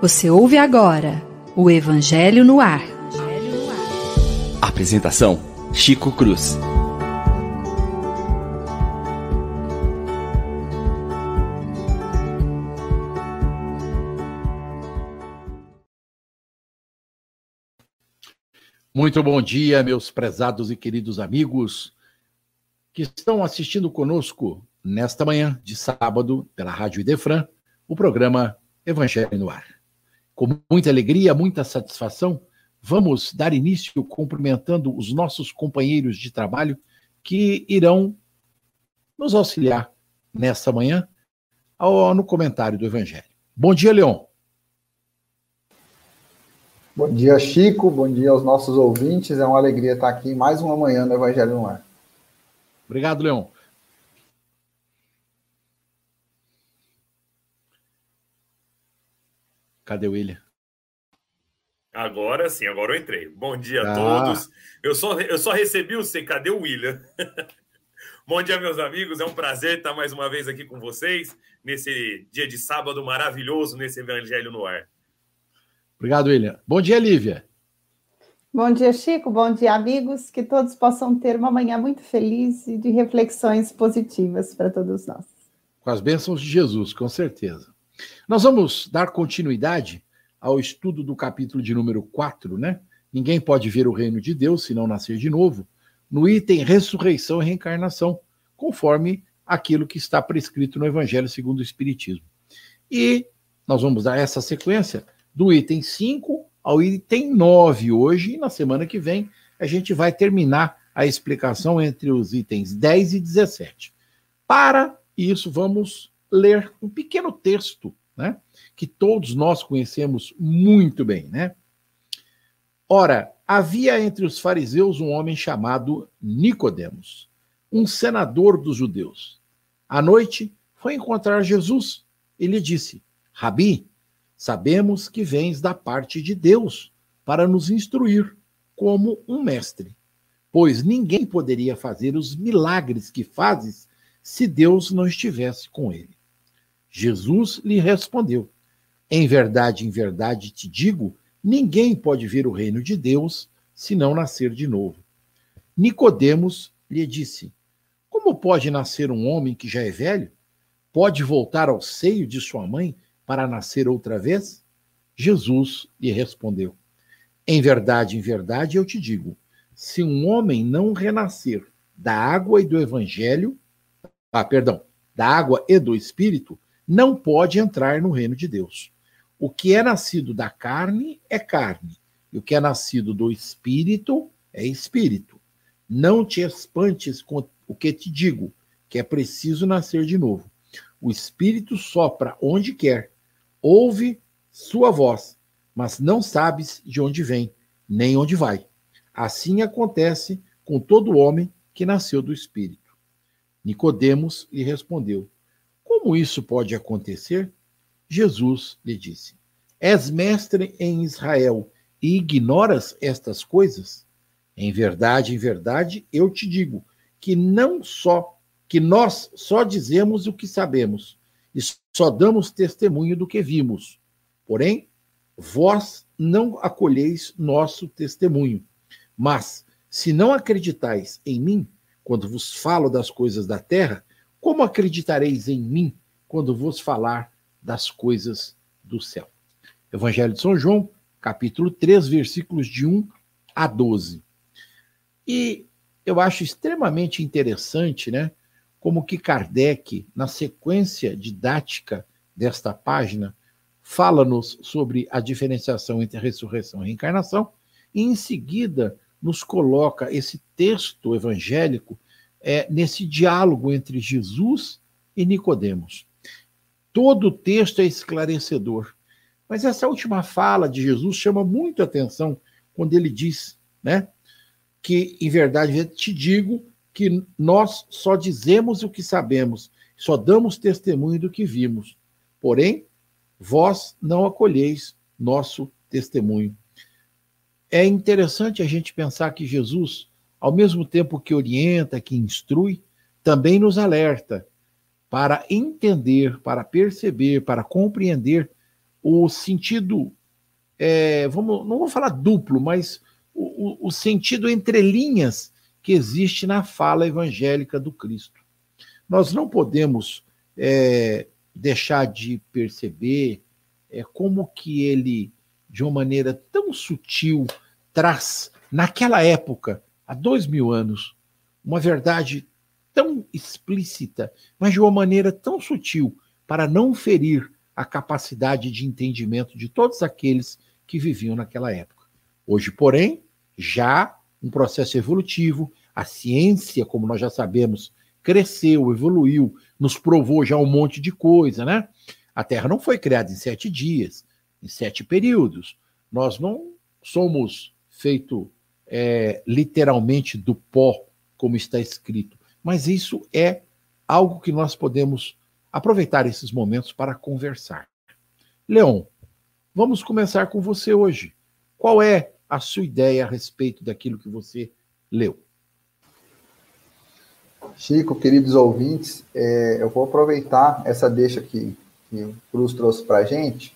Você ouve agora o Evangelho no Ar. Apresentação: Chico Cruz. Muito bom dia, meus prezados e queridos amigos que estão assistindo conosco nesta manhã de sábado pela Rádio Idefran, o programa Evangelho no Ar. Com muita alegria, muita satisfação, vamos dar início cumprimentando os nossos companheiros de trabalho que irão nos auxiliar nesta manhã ao, no comentário do Evangelho. Bom dia, Leon. Bom dia, Chico. Bom dia aos nossos ouvintes. É uma alegria estar aqui mais uma manhã no Evangelho no Ar. Obrigado, Leon. Cadê o William? Agora sim, agora eu entrei. Bom dia a ah. todos. Eu só, eu só recebi o C. Cadê o William? Bom dia, meus amigos. É um prazer estar mais uma vez aqui com vocês nesse dia de sábado maravilhoso, nesse Evangelho no Ar. Obrigado, William. Bom dia, Lívia. Bom dia, Chico. Bom dia, amigos. Que todos possam ter uma manhã muito feliz e de reflexões positivas para todos nós. Com as bênçãos de Jesus, com certeza. Nós vamos dar continuidade ao estudo do capítulo de número 4, né? Ninguém pode ver o reino de Deus se não nascer de novo, no item ressurreição e reencarnação, conforme aquilo que está prescrito no Evangelho segundo o Espiritismo. E nós vamos dar essa sequência do item 5 ao item 9 hoje, e na semana que vem a gente vai terminar a explicação entre os itens 10 e 17. Para isso, vamos ler um pequeno texto, né, que todos nós conhecemos muito bem, né? Ora, havia entre os fariseus um homem chamado Nicodemos, um senador dos judeus. À noite foi encontrar Jesus e lhe disse: Rabi, sabemos que vens da parte de Deus para nos instruir como um mestre, pois ninguém poderia fazer os milagres que fazes se Deus não estivesse com ele. Jesus lhe respondeu: Em verdade, em verdade te digo, ninguém pode ver o reino de Deus se não nascer de novo. Nicodemos lhe disse: Como pode nascer um homem que já é velho? Pode voltar ao seio de sua mãe para nascer outra vez? Jesus lhe respondeu: Em verdade, em verdade eu te digo, se um homem não renascer da água e do evangelho, ah, perdão, da água e do espírito, não pode entrar no reino de Deus. O que é nascido da carne é carne, e o que é nascido do espírito é espírito. Não te espantes com o que te digo, que é preciso nascer de novo. O espírito sopra onde quer, ouve sua voz, mas não sabes de onde vem, nem onde vai. Assim acontece com todo homem que nasceu do espírito. Nicodemos lhe respondeu: como isso pode acontecer? Jesus lhe disse: És mestre em Israel e ignoras estas coisas? Em verdade, em verdade, eu te digo que não só que nós só dizemos o que sabemos e só damos testemunho do que vimos. Porém, vós não acolheis nosso testemunho. Mas, se não acreditais em mim, quando vos falo das coisas da terra, como acreditareis em mim quando vos falar das coisas do céu? Evangelho de São João, capítulo 3, versículos de 1 a 12. E eu acho extremamente interessante, né, como que Kardec, na sequência didática desta página, fala-nos sobre a diferenciação entre ressurreição e reencarnação, e em seguida nos coloca esse texto evangélico é, nesse diálogo entre Jesus e Nicodemos. Todo o texto é esclarecedor, mas essa última fala de Jesus chama muito atenção quando ele diz, né, que em verdade te digo que nós só dizemos o que sabemos, só damos testemunho do que vimos. Porém, vós não acolheis nosso testemunho. É interessante a gente pensar que Jesus ao mesmo tempo que orienta, que instrui, também nos alerta para entender, para perceber, para compreender o sentido, é, vamos, não vou falar duplo, mas o, o sentido entre linhas que existe na fala evangélica do Cristo. Nós não podemos é, deixar de perceber é, como que ele, de uma maneira tão sutil, traz, naquela época, há dois mil anos, uma verdade tão explícita, mas de uma maneira tão sutil, para não ferir a capacidade de entendimento de todos aqueles que viviam naquela época. Hoje, porém, já um processo evolutivo, a ciência, como nós já sabemos, cresceu, evoluiu, nos provou já um monte de coisa, né? A Terra não foi criada em sete dias, em sete períodos. Nós não somos feito é, literalmente do pó, como está escrito, mas isso é algo que nós podemos aproveitar esses momentos para conversar. Leon, vamos começar com você hoje. Qual é a sua ideia a respeito daquilo que você leu? Chico, queridos ouvintes, é, eu vou aproveitar essa deixa que, que o Cruz trouxe para a gente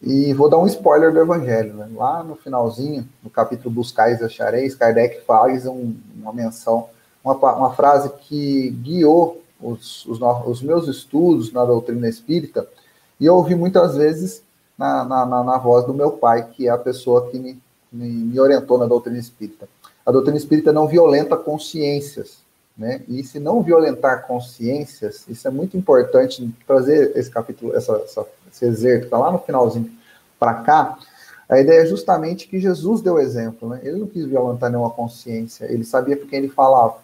e vou dar um spoiler do Evangelho. Né? Lá no finalzinho, no capítulo Buscais e Achareis, Kardec faz um, uma menção, uma, uma, frase que guiou os, os, os, meus estudos na doutrina espírita e eu ouvi muitas vezes na, na, na, na voz do meu pai, que é a pessoa que me, me, me orientou na doutrina espírita. A doutrina espírita não violenta consciências, né? E se não violentar consciências, isso é muito importante trazer esse capítulo, essa, essa, esse exerto, está lá no finalzinho para cá. A ideia é justamente que Jesus deu exemplo, né? Ele não quis violentar nenhuma consciência, ele sabia por quem ele falava.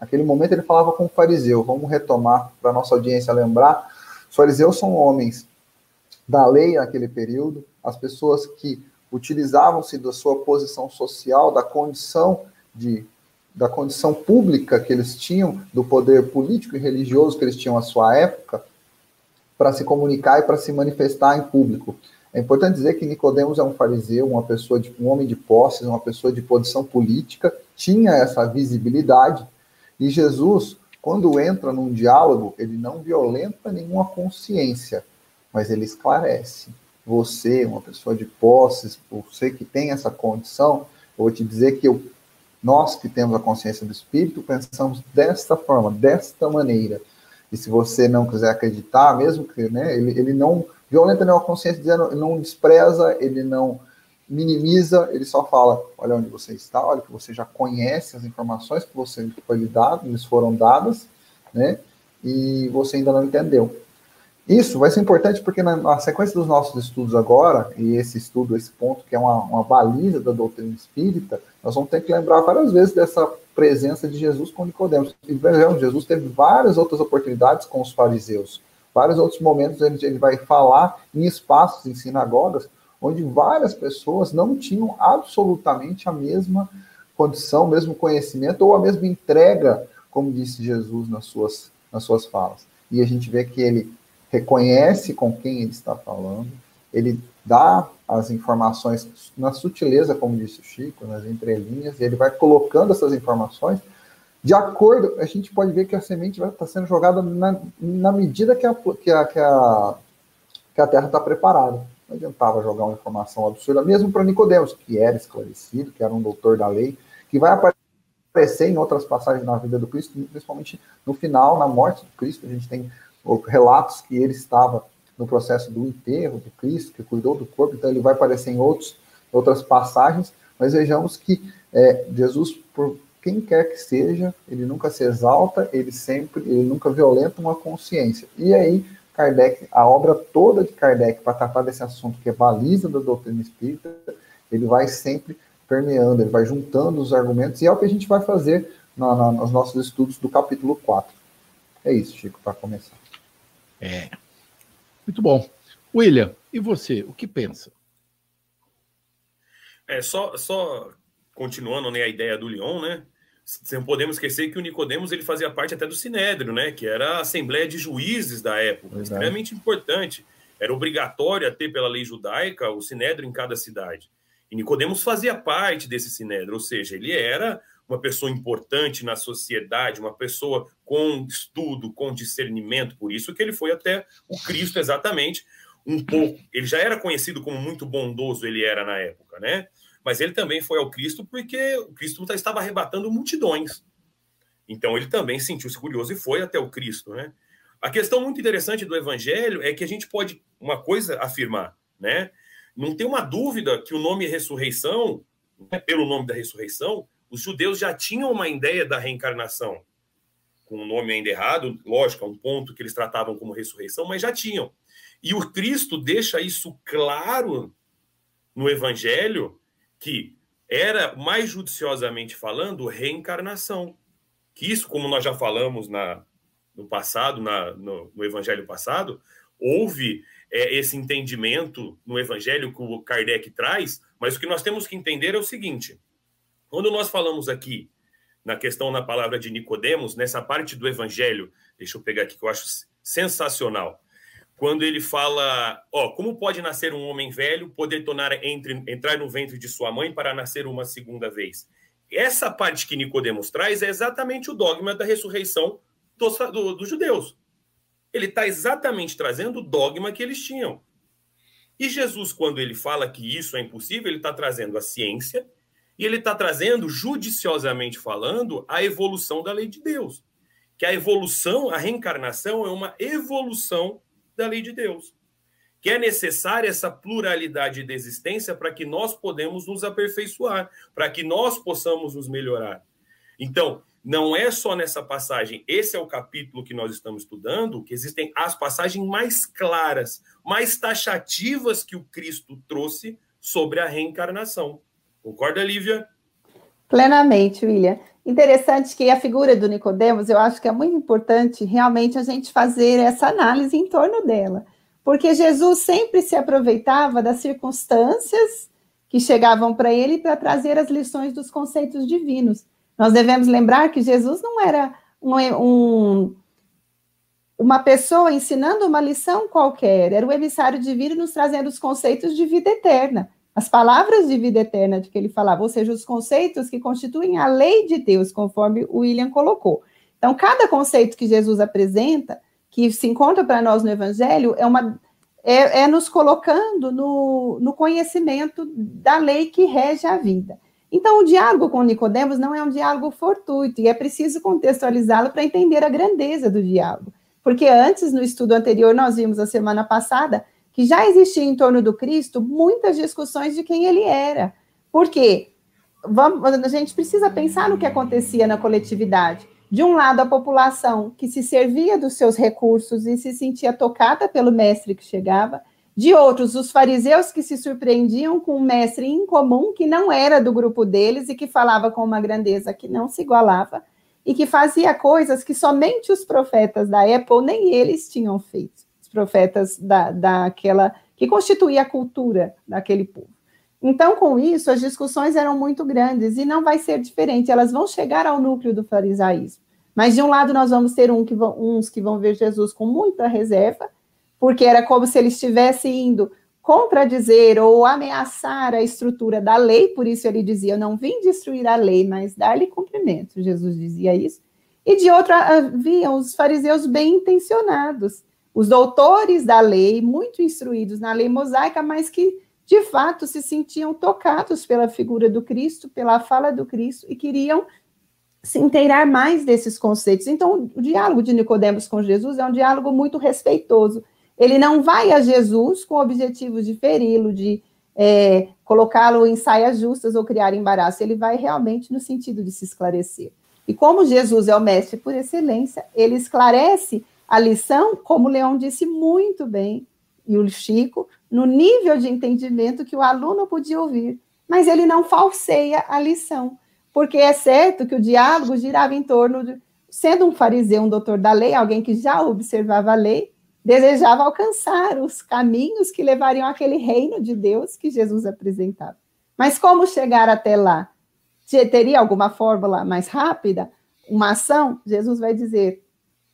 Naquele momento ele falava com o fariseu. Vamos retomar para nossa audiência lembrar. Os fariseus são homens da lei naquele período, as pessoas que utilizavam-se da sua posição social, da condição de da condição pública que eles tinham, do poder político e religioso que eles tinham à sua época, para se comunicar e para se manifestar em público. É importante dizer que Nicodemos é um fariseu, uma pessoa de um homem de posses, uma pessoa de posição política, tinha essa visibilidade, e Jesus, quando entra num diálogo, ele não violenta nenhuma consciência, mas ele esclarece. Você, uma pessoa de posses, você que tem essa condição, eu vou te dizer que eu nós que temos a consciência do Espírito pensamos desta forma, desta maneira. E se você não quiser acreditar, mesmo que né, ele, ele não violenta nenhuma consciência, dizendo, ele não despreza, ele não minimiza, ele só fala: olha onde você está, olha que você já conhece as informações que você foi lhe dado, lhes foram dadas, né? E você ainda não entendeu. Isso vai ser importante porque na, na, sequência dos nossos estudos agora, e esse estudo, esse ponto que é uma, uma baliza da doutrina espírita, nós vamos ter que lembrar várias vezes dessa presença de Jesus com Nicodemos. E vejamos, Jesus teve várias outras oportunidades com os fariseus. Vários outros momentos ele, ele vai falar em espaços, em sinagogas, onde várias pessoas não tinham absolutamente a mesma condição, o mesmo conhecimento ou a mesma entrega, como disse Jesus nas suas, nas suas falas. E a gente vê que ele reconhece com quem ele está falando, ele dá as informações na sutileza, como disse o Chico, nas entrelinhas, e ele vai colocando essas informações de acordo, a gente pode ver que a semente vai estar sendo jogada na, na medida que a, que a, que a, que a terra está preparada. Não adiantava jogar uma informação absurda, mesmo para Nicodemos, que era esclarecido, que era um doutor da lei, que vai aparecer em outras passagens na vida do Cristo, principalmente no final, na morte do Cristo, a gente tem relatos que ele estava no processo do enterro do Cristo, que cuidou do corpo, então ele vai aparecer em outros, outras passagens, mas vejamos que é, Jesus, por quem quer que seja, ele nunca se exalta, ele sempre, ele nunca violenta uma consciência. E aí, Kardec, a obra toda de Kardec para tratar desse assunto que é baliza da doutrina espírita, ele vai sempre permeando, ele vai juntando os argumentos, e é o que a gente vai fazer na, na, nos nossos estudos do capítulo 4. É isso, Chico, para começar. É. Muito bom. William, e você, o que pensa? É, só, só continuando né, a ideia do Leon, né? Não podemos esquecer que o Nicodemos ele fazia parte até do Sinédrio, né? Que era a Assembleia de Juízes da época, Verdade. extremamente importante. Era obrigatório ter pela lei judaica o Sinédrio em cada cidade. E Nicodemos fazia parte desse Sinédrio, ou seja, ele era uma pessoa importante na sociedade, uma pessoa com estudo, com discernimento, por isso que ele foi até o Cristo exatamente, um pouco. Ele já era conhecido como muito bondoso, ele era na época, né? Mas ele também foi ao Cristo porque o Cristo estava arrebatando multidões. Então ele também sentiu-se curioso e foi até o Cristo, né? A questão muito interessante do evangelho é que a gente pode uma coisa afirmar, né? Não tem uma dúvida que o nome ressurreição, né, pelo nome da ressurreição, os judeus já tinham uma ideia da reencarnação. Com o nome ainda errado, lógico, é um ponto que eles tratavam como ressurreição, mas já tinham. E o Cristo deixa isso claro no evangelho que era mais judiciosamente falando reencarnação. Que isso, como nós já falamos na, no passado, na, no, no evangelho passado, houve é, esse entendimento no evangelho que o Kardec traz, mas o que nós temos que entender é o seguinte: quando nós falamos aqui na questão na palavra de Nicodemos, nessa parte do evangelho, deixa eu pegar aqui que eu acho sensacional. Quando ele fala, ó, como pode nascer um homem velho, poder tornar entre, entrar no ventre de sua mãe para nascer uma segunda vez? Essa parte que Nicodemos traz é exatamente o dogma da ressurreição dos, do, dos judeus. Ele está exatamente trazendo o dogma que eles tinham. E Jesus, quando ele fala que isso é impossível, ele está trazendo a ciência e ele está trazendo, judiciosamente falando, a evolução da lei de Deus. Que a evolução, a reencarnação é uma evolução da lei de Deus. Que é necessária essa pluralidade de existência para que nós podemos nos aperfeiçoar, para que nós possamos nos melhorar. Então, não é só nessa passagem, esse é o capítulo que nós estamos estudando, que existem as passagens mais claras, mais taxativas que o Cristo trouxe sobre a reencarnação. Concorda, Lívia? Plenamente, William. Interessante que a figura do Nicodemos, eu acho que é muito importante realmente a gente fazer essa análise em torno dela, porque Jesus sempre se aproveitava das circunstâncias que chegavam para ele para trazer as lições dos conceitos divinos. Nós devemos lembrar que Jesus não era um, um, uma pessoa ensinando uma lição qualquer, era o emissário divino nos trazendo os conceitos de vida eterna, as palavras de vida eterna de que ele falava, ou seja, os conceitos que constituem a lei de Deus, conforme o William colocou. Então, cada conceito que Jesus apresenta, que se encontra para nós no Evangelho, é uma é, é nos colocando no, no conhecimento da lei que rege a vida. Então, o diálogo com Nicodemos não é um diálogo fortuito e é preciso contextualizá-lo para entender a grandeza do diálogo. Porque antes, no estudo anterior, nós vimos a semana passada que já existia em torno do Cristo muitas discussões de quem ele era. Por quê? Vamos, a gente precisa pensar no que acontecia na coletividade. De um lado, a população que se servia dos seus recursos e se sentia tocada pelo mestre que chegava, de outros, os fariseus que se surpreendiam com um mestre incomum que não era do grupo deles e que falava com uma grandeza que não se igualava e que fazia coisas que somente os profetas da época, nem eles tinham feito, profetas da, daquela que constituía a cultura daquele povo. Então, com isso, as discussões eram muito grandes e não vai ser diferente, elas vão chegar ao núcleo do farisaísmo. Mas de um lado nós vamos ter um que vão, uns que vão ver Jesus com muita reserva porque era como se ele estivesse indo contradizer ou ameaçar a estrutura da lei, por isso ele dizia: Eu não vim destruir a lei, mas dar-lhe cumprimento. Jesus dizia isso. E de outra, havia os fariseus bem intencionados, os doutores da lei, muito instruídos na lei mosaica, mas que de fato se sentiam tocados pela figura do Cristo, pela fala do Cristo e queriam se inteirar mais desses conceitos. Então, o diálogo de Nicodemos com Jesus é um diálogo muito respeitoso ele não vai a Jesus com o objetivo de feri-lo, de é, colocá-lo em saias justas ou criar embaraço. Ele vai realmente no sentido de se esclarecer. E como Jesus é o mestre por excelência, ele esclarece a lição, como o Leão disse muito bem, e o Chico, no nível de entendimento que o aluno podia ouvir. Mas ele não falseia a lição, porque é certo que o diálogo girava em torno de, sendo um fariseu, um doutor da lei, alguém que já observava a lei, desejava alcançar os caminhos que levariam àquele reino de Deus que Jesus apresentava. Mas como chegar até lá? Teria alguma fórmula mais rápida? Uma ação? Jesus vai dizer: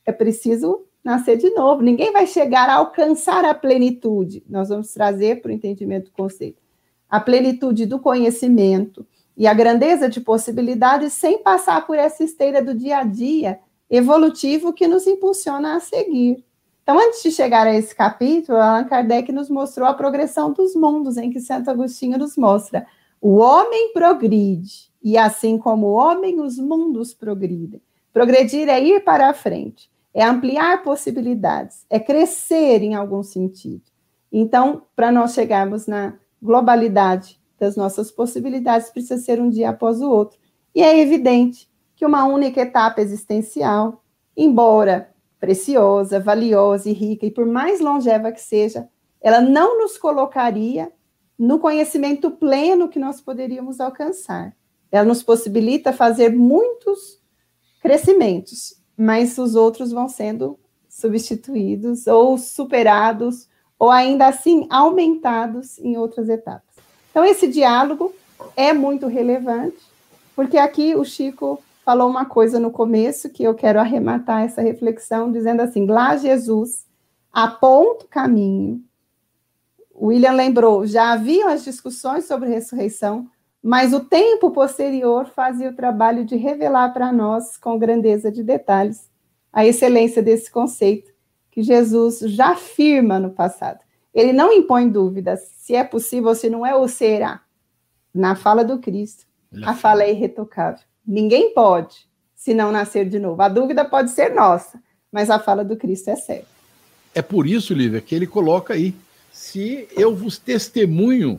é preciso nascer de novo. Ninguém vai chegar a alcançar a plenitude. Nós vamos trazer para o entendimento do conceito a plenitude do conhecimento e a grandeza de possibilidades sem passar por essa esteira do dia a dia evolutivo que nos impulsiona a seguir. Então, antes de chegar a esse capítulo, Allan Kardec nos mostrou a progressão dos mundos, em que Santo Agostinho nos mostra. O homem progride, e assim como o homem, os mundos progridem. Progredir é ir para a frente, é ampliar possibilidades, é crescer em algum sentido. Então, para nós chegarmos na globalidade das nossas possibilidades, precisa ser um dia após o outro. E é evidente que uma única etapa existencial, embora preciosa, valiosa e rica, e por mais longeva que seja, ela não nos colocaria no conhecimento pleno que nós poderíamos alcançar. Ela nos possibilita fazer muitos crescimentos, mas os outros vão sendo substituídos ou superados ou ainda assim aumentados em outras etapas. Então esse diálogo é muito relevante, porque aqui o Chico falou uma coisa no começo que eu quero arrematar essa reflexão dizendo assim: lá Jesus aponta o caminho. William lembrou, já haviam as discussões sobre ressurreição, mas o tempo posterior fazia o trabalho de revelar para nós, com grandeza de detalhes, a excelência desse conceito que Jesus já afirma no passado. Ele não impõe dúvidas se é possível se não é ou será. Na fala do Cristo, a fala é irretocável. Ninguém pode, se não nascer de novo. A dúvida pode ser nossa, mas a fala do Cristo é certa. É por isso, Lívia, que ele coloca aí: se eu vos testemunho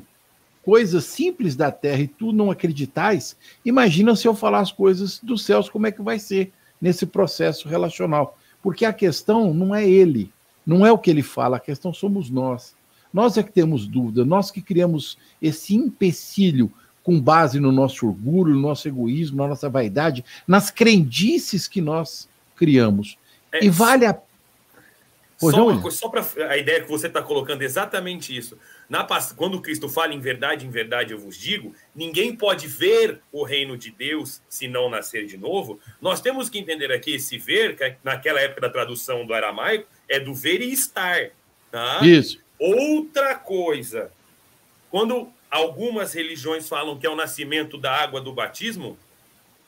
coisas simples da terra e tu não acreditais, imagina se eu falar as coisas dos céus, como é que vai ser nesse processo relacional. Porque a questão não é ele, não é o que ele fala, a questão somos nós. Nós é que temos dúvida, nós que criamos esse empecilho com base no nosso orgulho, no nosso egoísmo, na nossa vaidade, nas crendices que nós criamos. É, e vale a Só, uma coisa, só para a ideia que você está colocando exatamente isso. Na, quando Cristo fala em verdade, em verdade eu vos digo, ninguém pode ver o reino de Deus se não nascer de novo. Nós temos que entender aqui esse ver, que naquela época da tradução do aramaico, é do ver e estar. Tá? Isso. Outra coisa, quando algumas religiões falam que é o nascimento da água do batismo,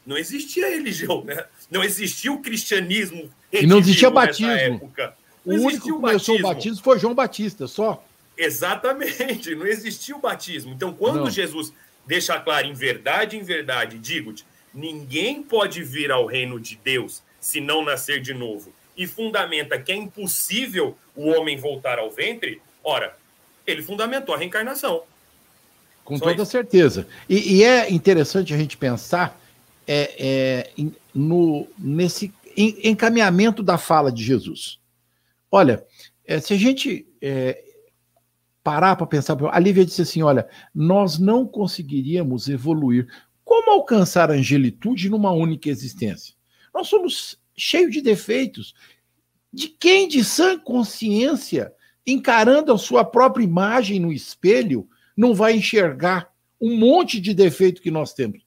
não existia religião, né? Não existia o cristianismo. E não existia batismo. Época. O único que começou o batismo foi João Batista, só. Exatamente, não existia o batismo. Então, quando não. Jesus deixa claro, em verdade, em verdade, digo-te, ninguém pode vir ao reino de Deus se não nascer de novo, e fundamenta que é impossível o homem voltar ao ventre, ora, ele fundamentou a reencarnação. Com Só toda isso. certeza. E, e, é interessante a gente pensar é, é, no, nesse encaminhamento da fala de Jesus. Olha, é, se a gente é, parar para pensar, a Lívia disse assim: olha, nós não conseguiríamos evoluir. Como alcançar a angelitude numa única existência? Nós somos cheios de defeitos. De quem de sã consciência, encarando a sua própria imagem no espelho, não vai enxergar um monte de defeito que nós temos?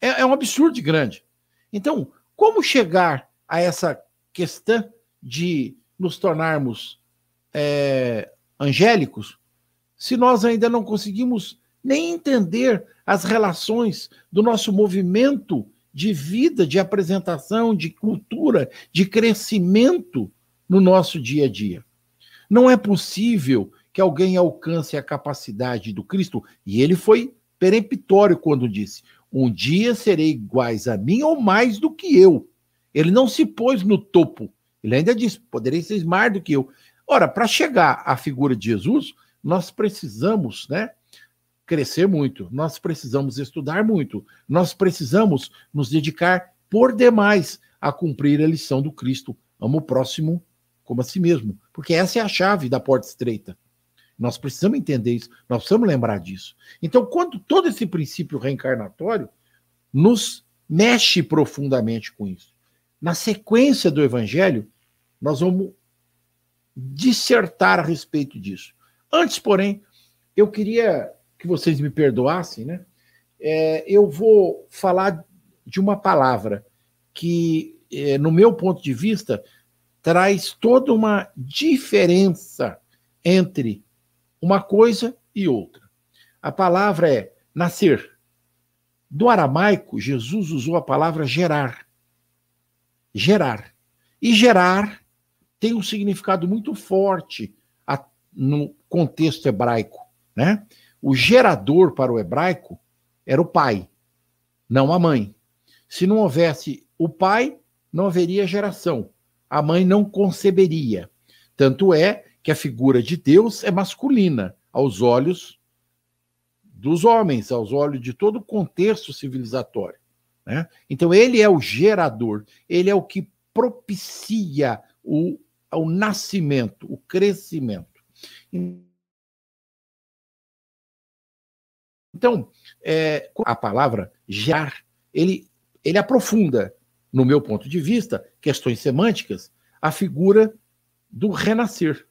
É, é um absurdo grande. Então, como chegar a essa questão de nos tornarmos é, angélicos se nós ainda não conseguimos nem entender as relações do nosso movimento de vida, de apresentação, de cultura, de crescimento no nosso dia a dia. Não é possível que alguém alcance a capacidade do Cristo, e ele foi peremptório quando disse: Um dia serei iguais a mim ou mais do que eu. Ele não se pôs no topo, ele ainda disse: poderia ser mais do que eu. Ora, para chegar à figura de Jesus, nós precisamos, né? Crescer muito, nós precisamos estudar muito, nós precisamos nos dedicar por demais a cumprir a lição do Cristo. Amo o próximo como a si mesmo, porque essa é a chave da porta estreita. Nós precisamos entender isso, nós precisamos lembrar disso. Então, quando todo esse princípio reencarnatório nos mexe profundamente com isso. Na sequência do evangelho, nós vamos dissertar a respeito disso. Antes, porém, eu queria que vocês me perdoassem, né? É, eu vou falar de uma palavra que, é, no meu ponto de vista, traz toda uma diferença entre uma coisa e outra. A palavra é nascer. Do aramaico, Jesus usou a palavra gerar. Gerar. E gerar tem um significado muito forte a, no contexto hebraico. Né? O gerador para o hebraico era o pai, não a mãe. Se não houvesse o pai, não haveria geração. A mãe não conceberia. Tanto é que a figura de Deus é masculina aos olhos dos homens, aos olhos de todo o contexto civilizatório. Né? Então, ele é o gerador, ele é o que propicia o, o nascimento, o crescimento. Então, é, a palavra gerar, ele, ele aprofunda, no meu ponto de vista, questões semânticas, a figura do renascer.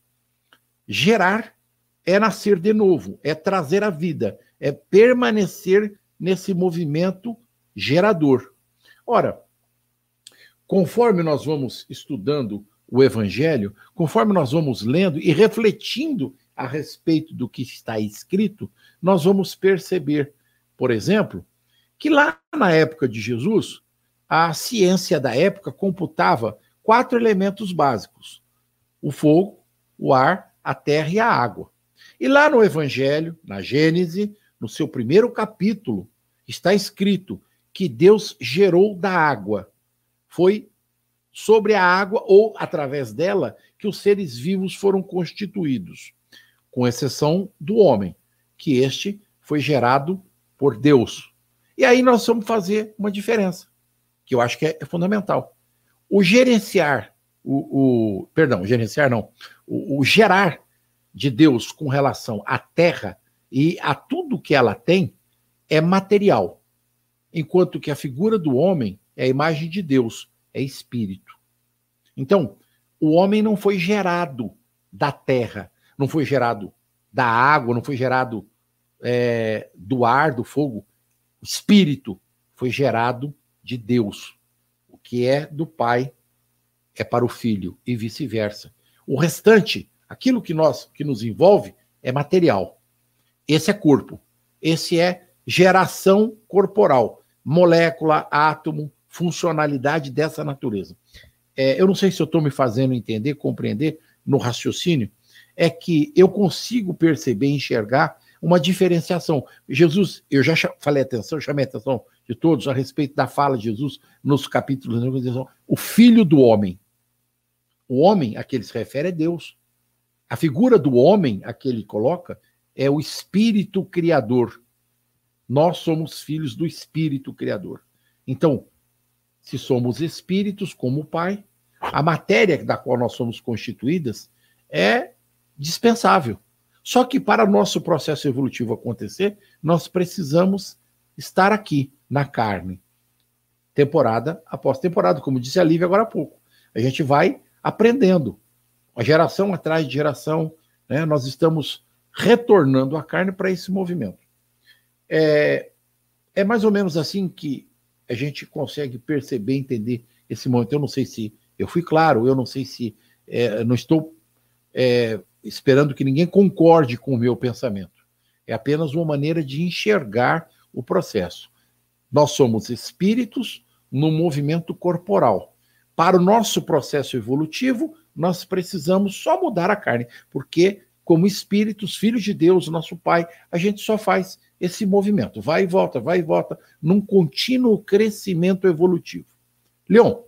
Gerar é nascer de novo, é trazer a vida, é permanecer nesse movimento gerador. Ora, conforme nós vamos estudando o Evangelho, conforme nós vamos lendo e refletindo a respeito do que está escrito, nós vamos perceber, por exemplo, que lá na época de Jesus, a ciência da época computava quatro elementos básicos: o fogo, o ar, a terra e a água. E lá no Evangelho, na Gênese, no seu primeiro capítulo, está escrito que Deus gerou da água. Foi sobre a água ou através dela que os seres vivos foram constituídos, com exceção do homem, que este foi gerado por Deus. E aí nós vamos fazer uma diferença, que eu acho que é, é fundamental. O gerenciar, o, o perdão, gerenciar não, o, o gerar de Deus com relação à terra e a tudo que ela tem é material, enquanto que a figura do homem é a imagem de Deus, é espírito. Então, o homem não foi gerado da terra, não foi gerado da água, não foi gerado é, do ar, do fogo. O espírito foi gerado de Deus. O que é do Pai é para o Filho e vice-versa. O restante, aquilo que nós que nos envolve, é material. Esse é corpo. Esse é geração corporal, molécula, átomo, funcionalidade dessa natureza. É, eu não sei se eu estou me fazendo entender, compreender no raciocínio, é que eu consigo perceber, enxergar uma diferenciação. Jesus, eu já falei atenção, chamei a atenção de todos a respeito da fala de Jesus nos capítulos, o filho do homem. O homem a que ele se refere é Deus. A figura do homem a que ele coloca é o espírito criador. Nós somos filhos do espírito criador. Então, se somos espíritos como o Pai, a matéria da qual nós somos constituídas é dispensável. Só que para o nosso processo evolutivo acontecer, nós precisamos estar aqui, na carne. Temporada após temporada, como disse a Lívia agora há pouco. A gente vai aprendendo. A geração atrás de geração, né, nós estamos retornando a carne para esse movimento. É, é mais ou menos assim que a gente consegue perceber, entender esse momento. Eu não sei se eu fui claro, eu não sei se é, não estou é, esperando que ninguém concorde com o meu pensamento. É apenas uma maneira de enxergar o processo. Nós somos espíritos no movimento corporal. Para o nosso processo evolutivo, nós precisamos só mudar a carne, porque, como espíritos, filhos de Deus, nosso Pai, a gente só faz esse movimento, vai e volta, vai e volta, num contínuo crescimento evolutivo. Leon.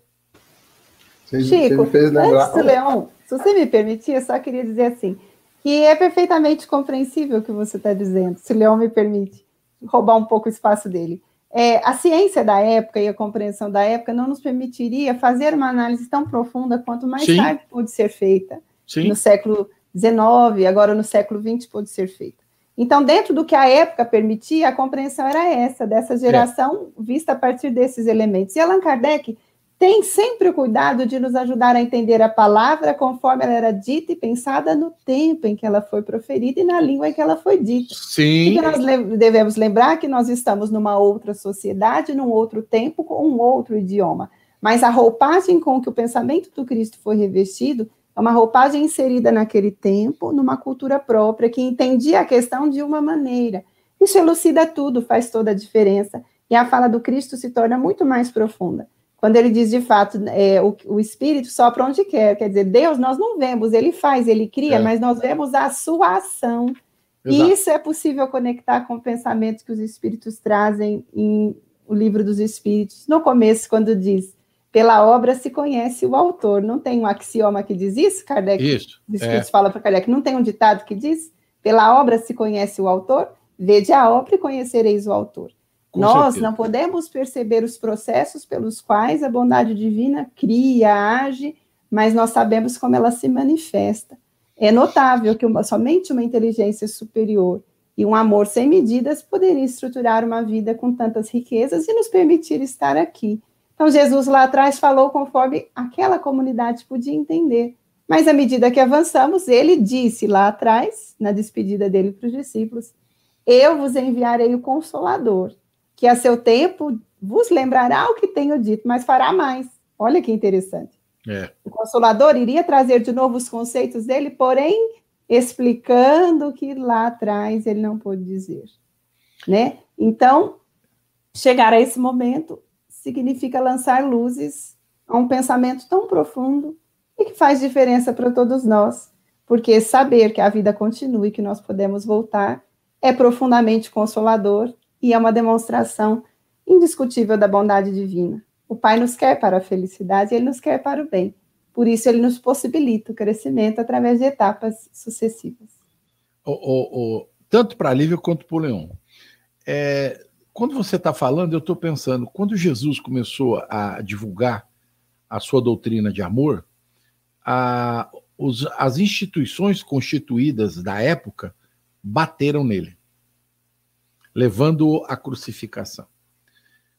Chico, antes do Leon, se você me permitir, eu só queria dizer assim, que é perfeitamente compreensível o que você está dizendo, se o Leon me permite roubar um pouco o espaço dele. É, a ciência da época e a compreensão da época não nos permitiria fazer uma análise tão profunda quanto mais Sim. tarde pôde ser feita. Sim. No século XIX, agora no século XX pôde ser feita. Então, dentro do que a época permitia, a compreensão era essa, dessa geração é. vista a partir desses elementos. E Allan Kardec tem sempre o cuidado de nos ajudar a entender a palavra conforme ela era dita e pensada no tempo em que ela foi proferida e na língua em que ela foi dita. Sim. E nós devemos lembrar que nós estamos numa outra sociedade, num outro tempo, com um outro idioma. Mas a roupagem com que o pensamento do Cristo foi revestido é uma roupagem inserida naquele tempo, numa cultura própria, que entendia a questão de uma maneira. Isso elucida tudo, faz toda a diferença. E a fala do Cristo se torna muito mais profunda. quando ele diz de fato, é, o, o Espírito sopra onde quer, quer dizer, Deus nós não vemos, ele faz, ele cria, é. mas nós vemos a sua ação. Exato. E isso é possível conectar com pensamentos que os Espíritos trazem em o livro dos Espíritos, no começo, quando diz pela obra se conhece o autor. Não tem um axioma que diz isso, Kardec? Isso. Os Espíritos é. fala para Kardec. Não tem um ditado que diz pela obra se conhece o autor? Vede a obra e conhecereis o autor. Com Nós certeza. não podemos perceber os processos pelos quais a bondade divina cria, age, mas nós sabemos como ela se manifesta. É notável que uma, somente uma inteligência superior e um amor sem medidas poderia estruturar uma vida com tantas riquezas e nos permitir estar aqui. Então, Jesus lá atrás falou conforme aquela comunidade podia entender. Mas à medida que avançamos, ele disse lá atrás, na despedida dele para os discípulos: Eu vos enviarei o Consolador, que a seu tempo vos lembrará o que tenho dito, mas fará mais. Olha que interessante. É. O Consolador iria trazer de novo os conceitos dele, porém explicando o que lá atrás ele não pôde dizer, né? Então, chegar a esse momento significa lançar luzes a um pensamento tão profundo e que faz diferença para todos nós, porque saber que a vida continua e que nós podemos voltar é profundamente consolador e é uma demonstração indiscutível da bondade divina. O Pai nos quer para a felicidade e Ele nos quer para o bem. Por isso, Ele nos possibilita o crescimento através de etapas sucessivas. O, o, o, tanto para Lívia quanto para o Leão. É, quando você está falando, eu estou pensando, quando Jesus começou a divulgar a sua doutrina de amor, a, os, as instituições constituídas da época bateram nele levando-o à crucificação.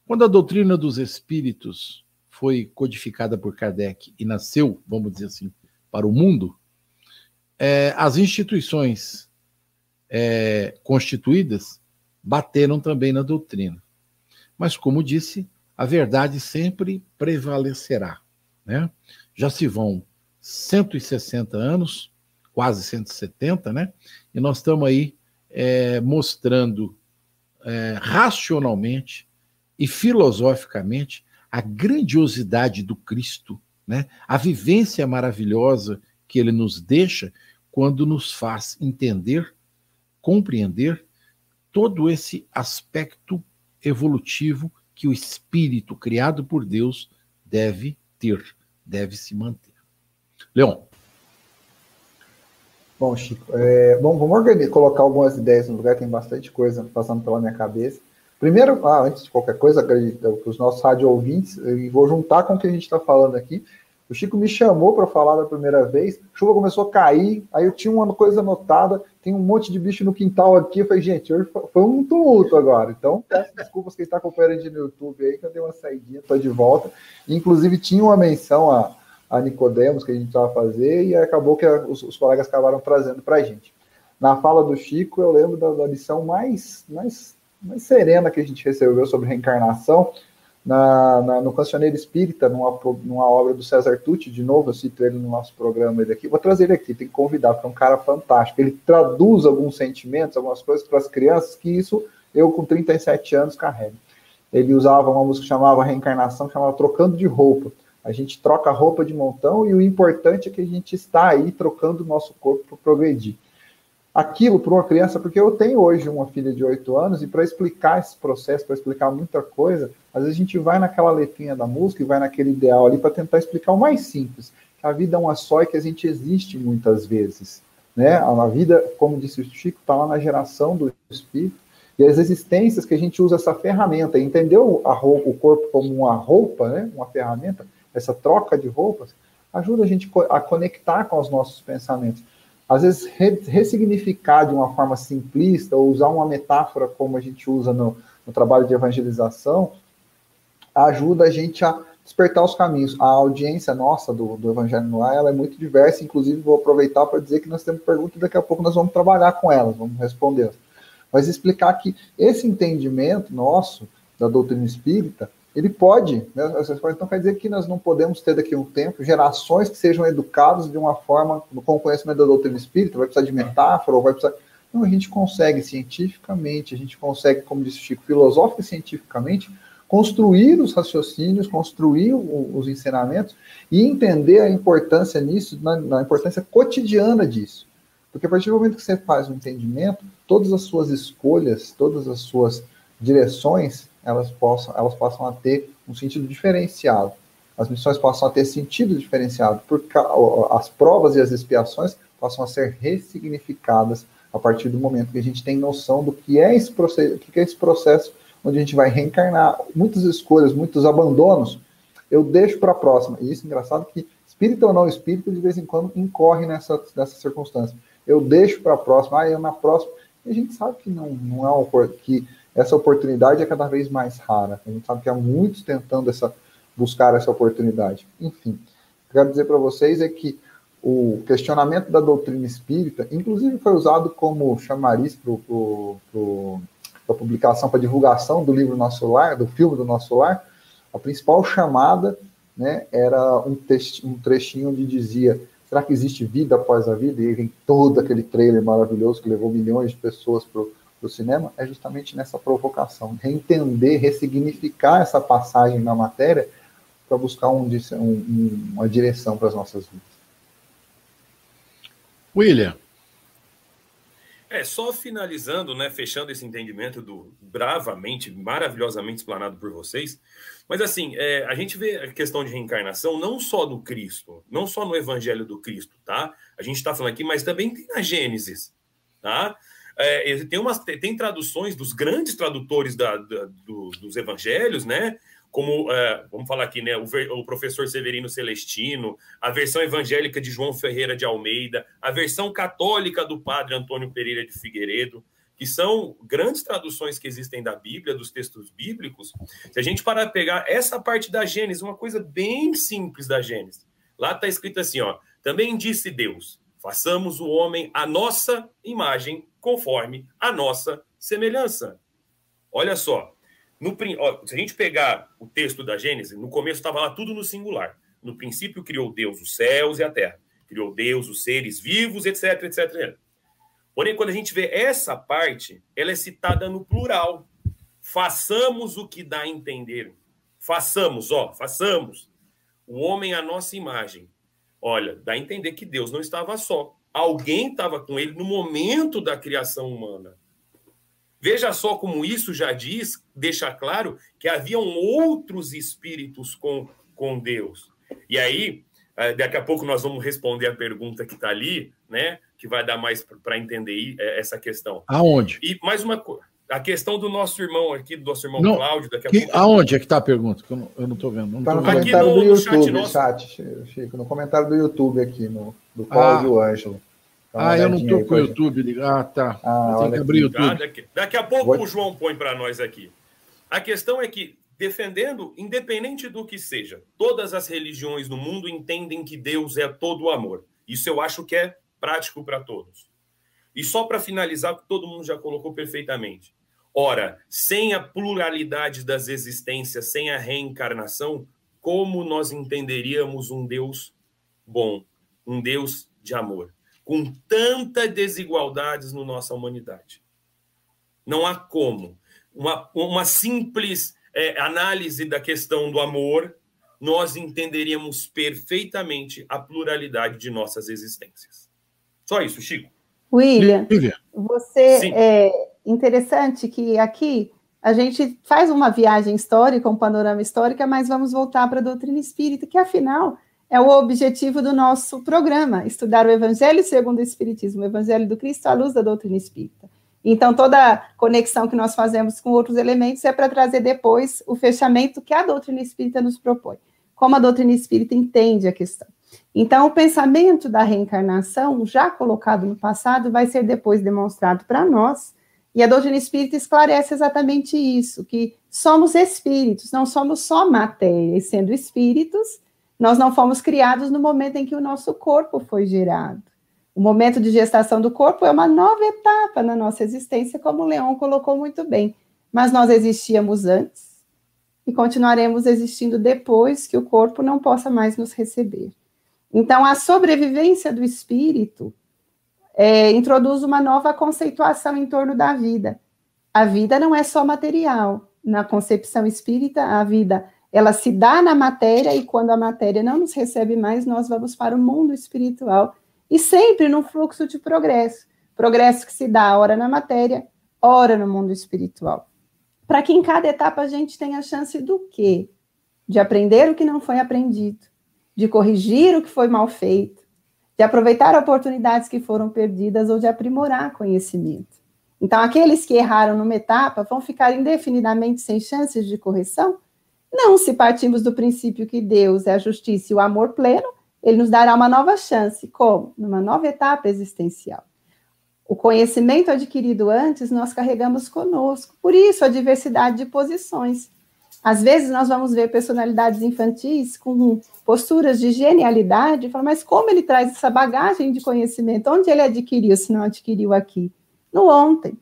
Quando a doutrina dos espíritos foi codificada por Kardec e nasceu, vamos dizer assim, para o mundo, é, as instituições é, constituídas bateram também na doutrina. Mas, como disse, a verdade sempre prevalecerá. Né? Já se vão 160 anos, quase 170, né? E nós estamos aí é, mostrando é, racionalmente e filosoficamente a grandiosidade do Cristo, né? a vivência maravilhosa que ele nos deixa quando nos faz entender, compreender todo esse aspecto evolutivo que o espírito criado por Deus deve ter, deve se manter. Leon. Bom, Chico, é, bom, vamos organizar, colocar algumas ideias no lugar, tem bastante coisa passando pela minha cabeça. Primeiro, ah, antes de qualquer coisa, para os nossos rádio ouvintes, e vou juntar com o que a gente está falando aqui. O Chico me chamou para falar da primeira vez, a chuva começou a cair, aí eu tinha uma coisa anotada, tem um monte de bicho no quintal aqui, eu falei, gente, hoje foi um tumulto agora. Então, peço desculpas quem está acompanhando a no YouTube aí, que eu dei uma saidinha, estou de volta. Inclusive, tinha uma menção a a Nicodemos que a gente estava fazer e acabou que os, os colegas acabaram trazendo para a gente. Na fala do Chico, eu lembro da, da lição mais, mais, mais serena que a gente recebeu sobre reencarnação na, na, no Cancioneiro Espírita, numa, numa obra do César Tucci, de novo, eu cito ele no nosso programa ele aqui, vou trazer ele aqui, tem que convidar, porque é um cara fantástico. Ele traduz alguns sentimentos, algumas coisas para as crianças, que isso eu, com 37 anos, carrego. Ele usava uma música que chamava Reencarnação, que chamava Trocando de Roupa. A gente troca roupa de montão e o importante é que a gente está aí trocando o nosso corpo para progredir. Aquilo para uma criança, porque eu tenho hoje uma filha de 8 anos e para explicar esse processo, para explicar muita coisa, às vezes a gente vai naquela letrinha da música e vai naquele ideal ali para tentar explicar o mais simples, que a vida é uma só e que a gente existe muitas vezes. Né? A vida, como disse o Chico, está lá na geração do espírito, e as existências que a gente usa essa ferramenta, entendeu a roupa, o corpo como uma roupa, né? uma ferramenta, essa troca de roupas, ajuda a gente a conectar com os nossos pensamentos. Às vezes, ressignificar de uma forma simplista, ou usar uma metáfora como a gente usa no, no trabalho de evangelização, ajuda a gente a despertar os caminhos. A audiência nossa do, do Evangelho no Ar ela é muito diversa, inclusive vou aproveitar para dizer que nós temos perguntas daqui a pouco nós vamos trabalhar com elas, vamos responder. Mas explicar que esse entendimento nosso da doutrina espírita, ele pode, né, então quer dizer que nós não podemos ter daqui a um tempo gerações que sejam educadas de uma forma, com o conhecimento da doutrina espírita, vai precisar de metáfora, ou vai precisar. Não, a gente consegue cientificamente, a gente consegue, como disse o Chico, filosófico e cientificamente, construir os raciocínios, construir o, os ensinamentos e entender a importância nisso, na, na, importância cotidiana disso. Porque a partir do momento que você faz um entendimento, todas as suas escolhas, todas as suas direções, elas possam, elas passam a ter um sentido diferenciado. As missões passam a ter sentido diferenciado, porque as provas e as expiações passam a ser ressignificadas a partir do momento que a gente tem noção do que é esse processo, que é esse processo onde a gente vai reencarnar muitas escolhas, muitos abandonos, eu deixo para a próxima. E isso é engraçado que, espírito ou não espírito, de vez em quando incorre nessa, nessa circunstância. Eu deixo para a próxima, ah, eu na próxima. E a gente sabe que não, não é uma, que essa oportunidade é cada vez mais rara. A gente sabe que há muitos tentando essa, buscar essa oportunidade. Enfim, o que quero dizer para vocês é que o questionamento da doutrina espírita, inclusive foi usado como chamariz para publicação, para divulgação do livro Nosso Lar, do filme do Nosso Lar, a principal chamada né, era um, um trechinho onde dizia será que existe vida após a vida? E vem todo aquele trailer maravilhoso que levou milhões de pessoas para cinema, é justamente nessa provocação, reentender, ressignificar essa passagem na matéria para buscar um, um, uma direção para as nossas vidas. William. É, só finalizando, né, fechando esse entendimento do bravamente, maravilhosamente explanado por vocês, mas assim, é, a gente vê a questão de reencarnação não só no Cristo, não só no Evangelho do Cristo, tá? A gente está falando aqui, mas também tem na Gênesis, tá? É, tem, umas, tem traduções dos grandes tradutores da, da do, dos evangelhos, né? como, é, vamos falar aqui, né, o, o, professor Severino Celestino, a versão evangélica de João Ferreira de Almeida, a versão católica do padre Antônio Pereira de Figueiredo, que são grandes traduções que existem da Bíblia, dos textos bíblicos. Se a gente parar pegar essa parte da Gênesis, uma coisa bem simples da Gênesis, lá está escrito assim, ó, também disse Deus, façamos o homem a nossa imagem, conforme a nossa semelhança. Olha só, no, ó, se a gente pegar o texto da Gênesis, no começo estava lá tudo no singular. No princípio criou Deus os céus e a terra. Criou Deus os seres vivos, etc, etc. Porém, quando a gente vê essa parte, ela é citada no plural. Façamos o que dá a entender. Façamos, ó, façamos. O homem à nossa imagem. Olha, dá a entender que Deus não estava só. Alguém estava com ele no momento da criação humana. Veja só como isso já diz, deixa claro que haviam outros espíritos com, com Deus. E aí, eh, daqui a pouco nós vamos responder a pergunta que está ali, né? Que vai dar mais para entender eh, essa questão. Aonde? E mais uma coisa. A questão do nosso irmão aqui, do nosso irmão não, Cláudio, daqui a que, pouco. Aonde é que está a pergunta? eu não estou vendo. Está no comentário no, do YouTube, no chat, Chico, no comentário do YouTube aqui, no, do Cláudio ah. Ângelo. Ah, eu não estou com o YouTube ligado. Ah, tá. Ah, tem que abrir o YouTube. Ah, daqui, daqui, a pouco Vou... o João põe para nós aqui. A questão é que, defendendo, independente do que seja, todas as religiões no mundo entendem que Deus é todo o amor. Isso eu acho que é prático para todos. E só para finalizar, que todo mundo já colocou perfeitamente. Ora, sem a pluralidade das existências, sem a reencarnação, como nós entenderíamos um Deus bom, um Deus de amor? com tantas desigualdades na nossa humanidade. Não há como. Uma, uma simples é, análise da questão do amor, nós entenderíamos perfeitamente a pluralidade de nossas existências. Só isso, Chico. William, você Sim. é interessante que aqui a gente faz uma viagem histórica, um panorama histórico, mas vamos voltar para a doutrina espírita, que afinal é o objetivo do nosso programa, estudar o Evangelho segundo o Espiritismo, o Evangelho do Cristo à luz da doutrina espírita. Então, toda conexão que nós fazemos com outros elementos é para trazer depois o fechamento que a doutrina espírita nos propõe, como a doutrina espírita entende a questão. Então, o pensamento da reencarnação, já colocado no passado, vai ser depois demonstrado para nós, e a doutrina espírita esclarece exatamente isso, que somos espíritos, não somos só matéria, e sendo espíritos, nós não fomos criados no momento em que o nosso corpo foi gerado. O momento de gestação do corpo é uma nova etapa na nossa existência, como o Leão colocou muito bem. Mas nós existíamos antes e continuaremos existindo depois que o corpo não possa mais nos receber. Então, a sobrevivência do espírito é, introduz uma nova conceituação em torno da vida. A vida não é só material, na concepção espírita, a vida ela se dá na matéria e quando a matéria não nos recebe mais, nós vamos para o mundo espiritual e sempre num fluxo de progresso. Progresso que se dá ora na matéria, ora no mundo espiritual. Para que em cada etapa a gente tenha a chance do quê? De aprender o que não foi aprendido, de corrigir o que foi mal feito, de aproveitar oportunidades que foram perdidas ou de aprimorar conhecimento. Então, aqueles que erraram numa etapa vão ficar indefinidamente sem chances de correção? Não, se partimos do princípio que Deus é a justiça e o amor pleno, ele nos dará uma nova chance. Como? Numa nova etapa existencial. O conhecimento adquirido antes nós carregamos conosco. Por isso, a diversidade de posições. Às vezes nós vamos ver personalidades infantis com posturas de genialidade, falar, mas como ele traz essa bagagem de conhecimento? Onde ele adquiriu, se não adquiriu aqui? No ontem.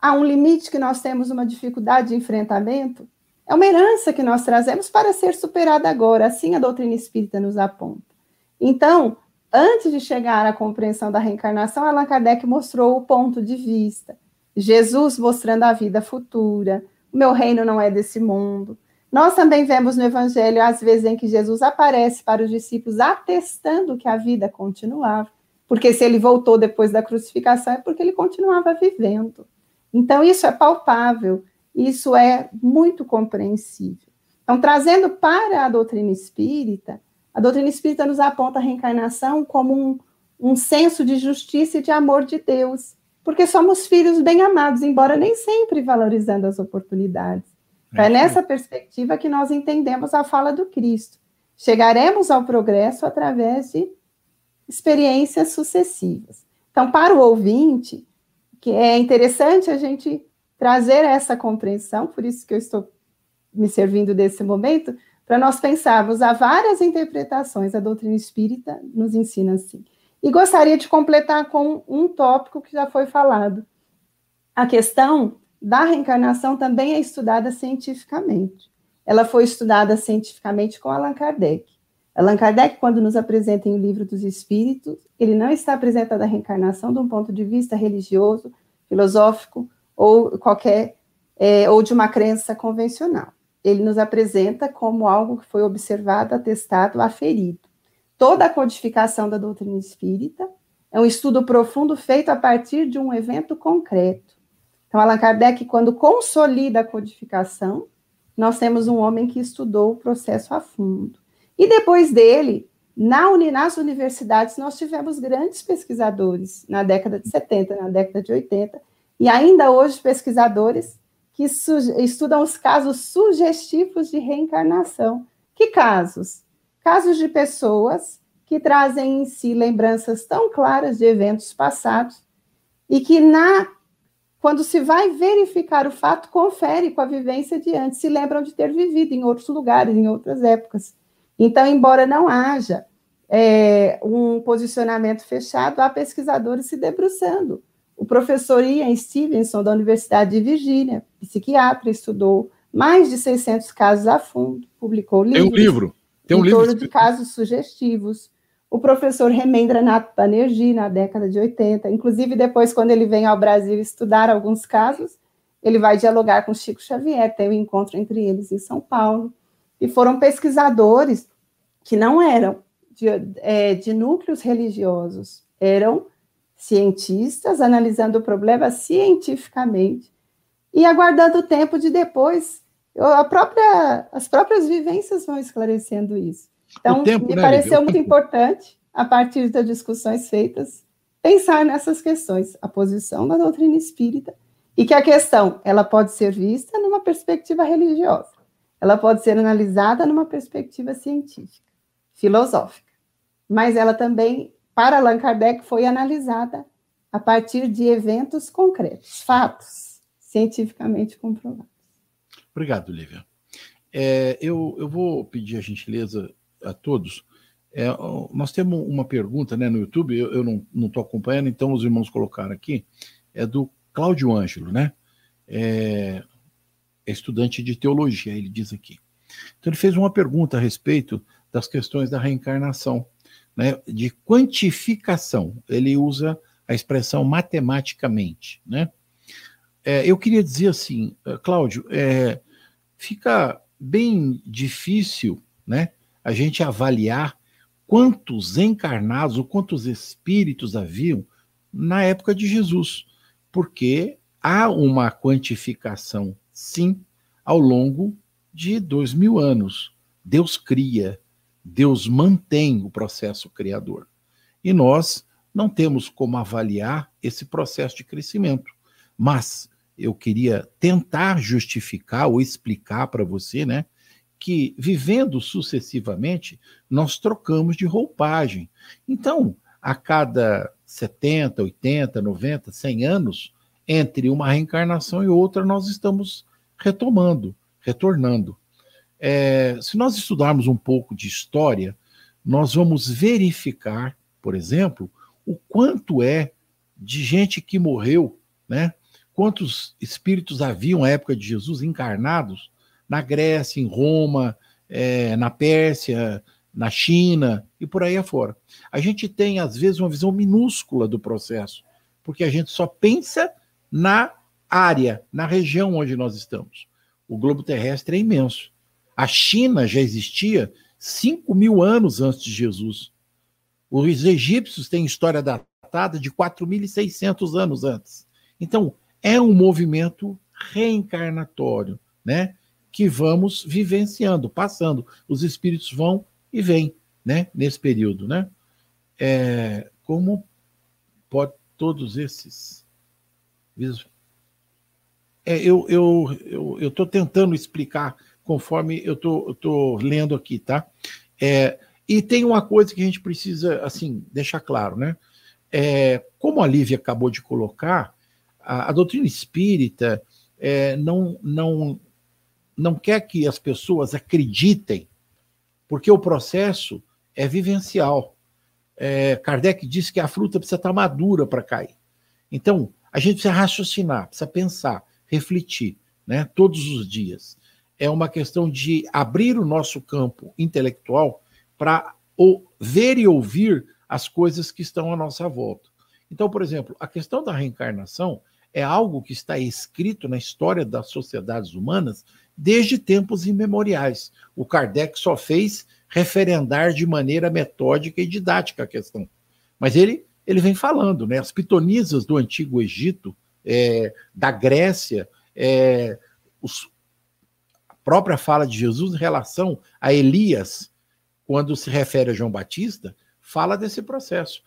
Há um limite que nós temos, uma dificuldade de enfrentamento. É uma herança que nós trazemos para ser superada agora, assim a doutrina espírita nos aponta. Então, antes de chegar à compreensão da reencarnação, Allan Kardec mostrou o ponto de vista. Jesus mostrando a vida futura, o meu reino não é desse mundo. Nós também vemos no Evangelho, às vezes, em que Jesus aparece para os discípulos atestando que a vida continuava. Porque se ele voltou depois da crucificação, é porque ele continuava vivendo. Então, isso é palpável, isso é muito compreensível. Então, trazendo para a doutrina espírita, a doutrina espírita nos aponta a reencarnação como um, um senso de justiça e de amor de Deus porque somos filhos bem amados, embora nem sempre valorizando as oportunidades. É, é nessa perspectiva que nós entendemos a fala do Cristo. Chegaremos ao progresso através de experiências sucessivas. Então, para o ouvinte, que é interessante a gente trazer essa compreensão, por isso que eu estou me servindo desse momento, para nós pensarmos, há várias interpretações, a doutrina espírita nos ensina assim. E gostaria de completar com um tópico que já foi falado. A questão da reencarnação também é estudada cientificamente. Ela foi estudada cientificamente com Allan Kardec. Allan Kardec, quando nos apresenta em o Livro dos Espíritos, ele não está apresentando a reencarnação de um ponto de vista religioso, filosófico ou qualquer é, ou de uma crença convencional. Ele nos apresenta como algo que foi observado, atestado, aferido toda a codificação da doutrina espírita, é um estudo profundo feito a partir de um evento concreto. Então, Allan Kardec, quando consolida a codificação, nós temos um homem que estudou o processo a fundo. E depois dele, na, nas universidades, nós tivemos grandes pesquisadores na década de 70, na década de 80, e ainda hoje pesquisadores que estudam os casos sugestivos de reencarnação. Que casos? casos de pessoas que trazem em si lembranças tão claras de eventos passados e que na quando se vai verificar o fato, confere com a vivência de antes, se lembram de ter vivido em outros lugares, em outras épocas. Então, embora não haja é, um posicionamento fechado, há pesquisadores se debruçando. O professor Ian Stevenson, da Universidade de Virgínia, psiquiatra, estudou mais de 600 casos a fundo, publicou livros. Tem um livro. Tem um em livro torno de casos sugestivos. O professor Remendranath Banerjee, na década de 80, inclusive depois, quando ele vem ao Brasil estudar alguns casos, ele vai dialogar com Chico Xavier, tem um encontro entre eles em São Paulo. E foram pesquisadores que não eram de, é, de núcleos religiosos, eram cientistas analisando o problema cientificamente e aguardando o tempo de depois. Própria, as próprias vivências vão esclarecendo isso. Então, tempo, me né, pareceu muito importante, a partir das discussões feitas, pensar nessas questões, a posição da doutrina espírita, e que a questão ela pode ser vista numa perspectiva religiosa, ela pode ser analisada numa perspectiva científica, filosófica, mas ela também, para Allan Kardec, foi analisada a partir de eventos concretos, fatos cientificamente comprovados. Obrigado, Lívia. É, eu, eu vou pedir a gentileza a todos. É, nós temos uma pergunta né, no YouTube, eu, eu não estou acompanhando, então os irmãos colocaram aqui, é do Cláudio Ângelo, né? É, é estudante de teologia, ele diz aqui. Então ele fez uma pergunta a respeito das questões da reencarnação, né, de quantificação. Ele usa a expressão matematicamente, né? é, eu queria dizer assim, eh, Cláudio, é, fica bem difícil né, a gente avaliar quantos encarnados ou quantos espíritos haviam na época de Jesus, porque há uma quantificação, sim, ao longo de dois mil anos. Deus cria, Deus mantém o processo criador. E nós não temos como avaliar esse processo de crescimento. Mas eu queria tentar justificar ou explicar para você, né, que vivendo sucessivamente, nós trocamos de roupagem. Então, a cada 70, 80, 90, 100 anos, entre uma reencarnação e outra, nós estamos retomando, retornando. É, se nós estudarmos um pouco de história, nós vamos verificar, por exemplo, o quanto é de gente que morreu, né? Quantos espíritos haviam na época de Jesus encarnados na Grécia, em Roma, é, na Pérsia, na China e por aí afora. A gente tem, às vezes, uma visão minúscula do processo, porque a gente só pensa na área, na região onde nós estamos. O globo terrestre é imenso. A China já existia 5 mil anos antes de Jesus. Os egípcios têm história datada de 4.600 anos antes. Então, é um movimento reencarnatório, né? Que vamos vivenciando, passando. Os espíritos vão e vêm, né? Nesse período, né? É, como pode todos esses. É, eu estou eu, eu, eu tentando explicar conforme eu tô, tô lendo aqui, tá? É, e tem uma coisa que a gente precisa, assim, deixar claro, né? É, como a Lívia acabou de colocar, a, a doutrina espírita é, não, não, não quer que as pessoas acreditem, porque o processo é vivencial. É, Kardec disse que a fruta precisa estar madura para cair. Então, a gente precisa raciocinar, precisa pensar, refletir, né, todos os dias é uma questão de abrir o nosso campo intelectual para ver e ouvir as coisas que estão à nossa volta. Então, por exemplo, a questão da reencarnação é algo que está escrito na história das sociedades humanas desde tempos imemoriais. O Kardec só fez referendar de maneira metódica e didática a questão. Mas ele, ele vem falando, né? As pitonisas do Antigo Egito, é, da Grécia, é, os, própria fala de Jesus em relação a Elias, quando se refere a João Batista, fala desse processo.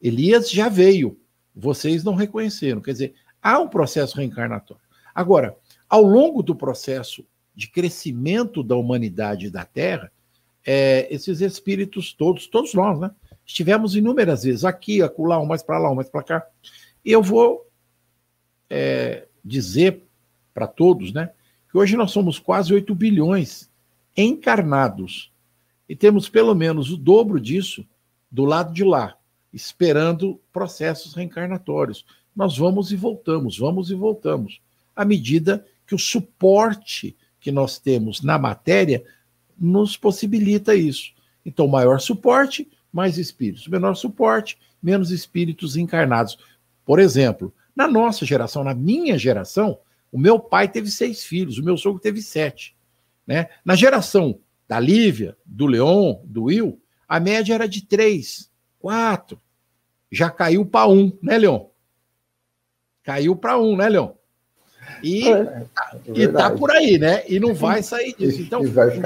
Elias já veio, vocês não reconheceram. Quer dizer, há um processo reencarnatório. Agora, ao longo do processo de crescimento da humanidade e da Terra, é, esses espíritos todos, todos nós, né? Estivemos inúmeras vezes aqui, acolá, um mais para lá, um mais para cá. E eu vou é, dizer para todos, né? Hoje nós somos quase 8 bilhões encarnados. E temos pelo menos o dobro disso do lado de lá, esperando processos reencarnatórios. Nós vamos e voltamos, vamos e voltamos, à medida que o suporte que nós temos na matéria nos possibilita isso. Então, maior suporte, mais espíritos. Menor suporte, menos espíritos encarnados. Por exemplo, na nossa geração, na minha geração, o meu pai teve seis filhos, o meu sogro teve sete. Né? Na geração da Lívia, do Leon, do Will, a média era de três, quatro. Já caiu para um, né, Leon? Caiu para um, né, Leon? E, é, e tá por aí, né? E não vai sair disso. Então,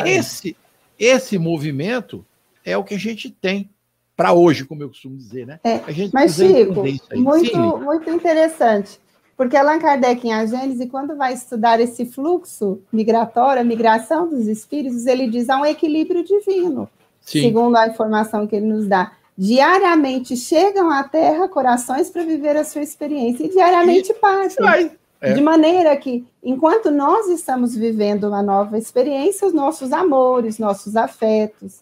esse, esse movimento é o que a gente tem para hoje, como eu costumo dizer, né? É, mas, Chico, muito, muito interessante. Porque Allan Kardec, em A Gênese, quando vai estudar esse fluxo migratório, a migração dos espíritos, ele diz há um equilíbrio divino, Sim. segundo a informação que ele nos dá. Diariamente chegam à Terra corações para viver a sua experiência e diariamente partem. É. De maneira que, enquanto nós estamos vivendo uma nova experiência, os nossos amores, nossos afetos,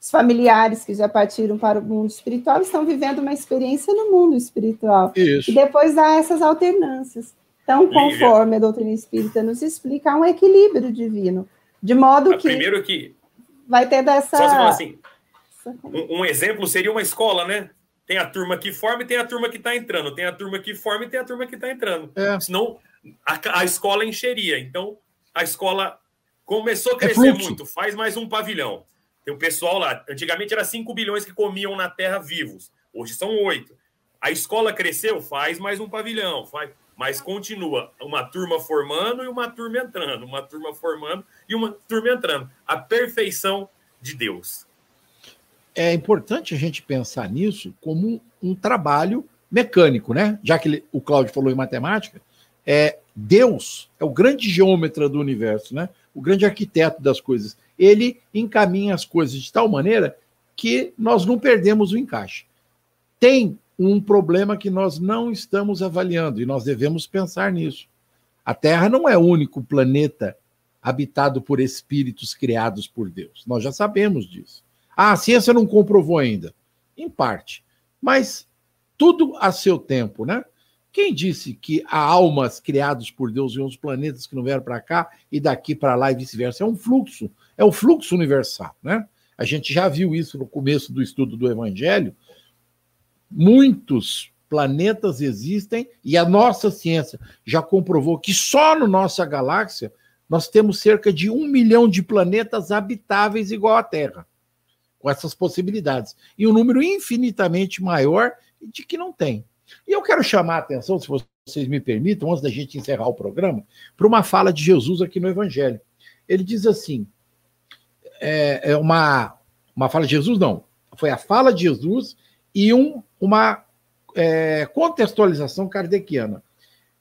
os familiares que já partiram para o mundo espiritual estão vivendo uma experiência no mundo espiritual. Isso. E depois há essas alternâncias. Então, conforme a doutrina espírita nos explica, há um equilíbrio divino. De modo que. Primeiro que. Vai ter dessa. Só assim. Um, um, exemplo seria uma escola, né? Tem a turma que forma e tem a turma que está entrando. Tem a turma que forma e tem a turma que está entrando. É. Senão, a, a escola encheria. Então, a escola começou a é crescer é muito, faz mais um pavilhão. Tem o pessoal lá. Antigamente era 5 bilhões que comiam na Terra vivos. Hoje são 8. A escola cresceu, faz mais um pavilhão, faz, mas continua uma turma formando e uma turma entrando, uma turma formando e uma turma entrando. A perfeição de Deus. É importante a gente pensar nisso como um, um trabalho mecânico, né? Já que o Cláudio falou em matemática, é Deus é o grande geômetra do universo, né? O grande arquiteto das coisas. Ele encaminha as coisas de tal maneira que nós não perdemos o encaixe. Tem um problema que nós não estamos avaliando e nós devemos pensar nisso. A Terra não é o único planeta habitado por espíritos criados por Deus. Nós já sabemos disso. Ah, a ciência não comprovou ainda. Em parte. Mas tudo a seu tempo, né? Quem disse que há almas criadas por Deus em uns planetas que não vieram para cá e daqui para lá e vice-versa? É um fluxo, é o fluxo universal, né? A gente já viu isso no começo do estudo do Evangelho, muitos planetas existem e a nossa ciência já comprovou que só na no nossa galáxia nós temos cerca de um milhão de planetas habitáveis igual à Terra, com essas possibilidades. E um número infinitamente maior de que não tem. E eu quero chamar a atenção, se vocês me permitam, antes da gente encerrar o programa, para uma fala de Jesus aqui no Evangelho. Ele diz assim: é, é uma, uma fala de Jesus, não, foi a fala de Jesus e um, uma é, contextualização kardeciana.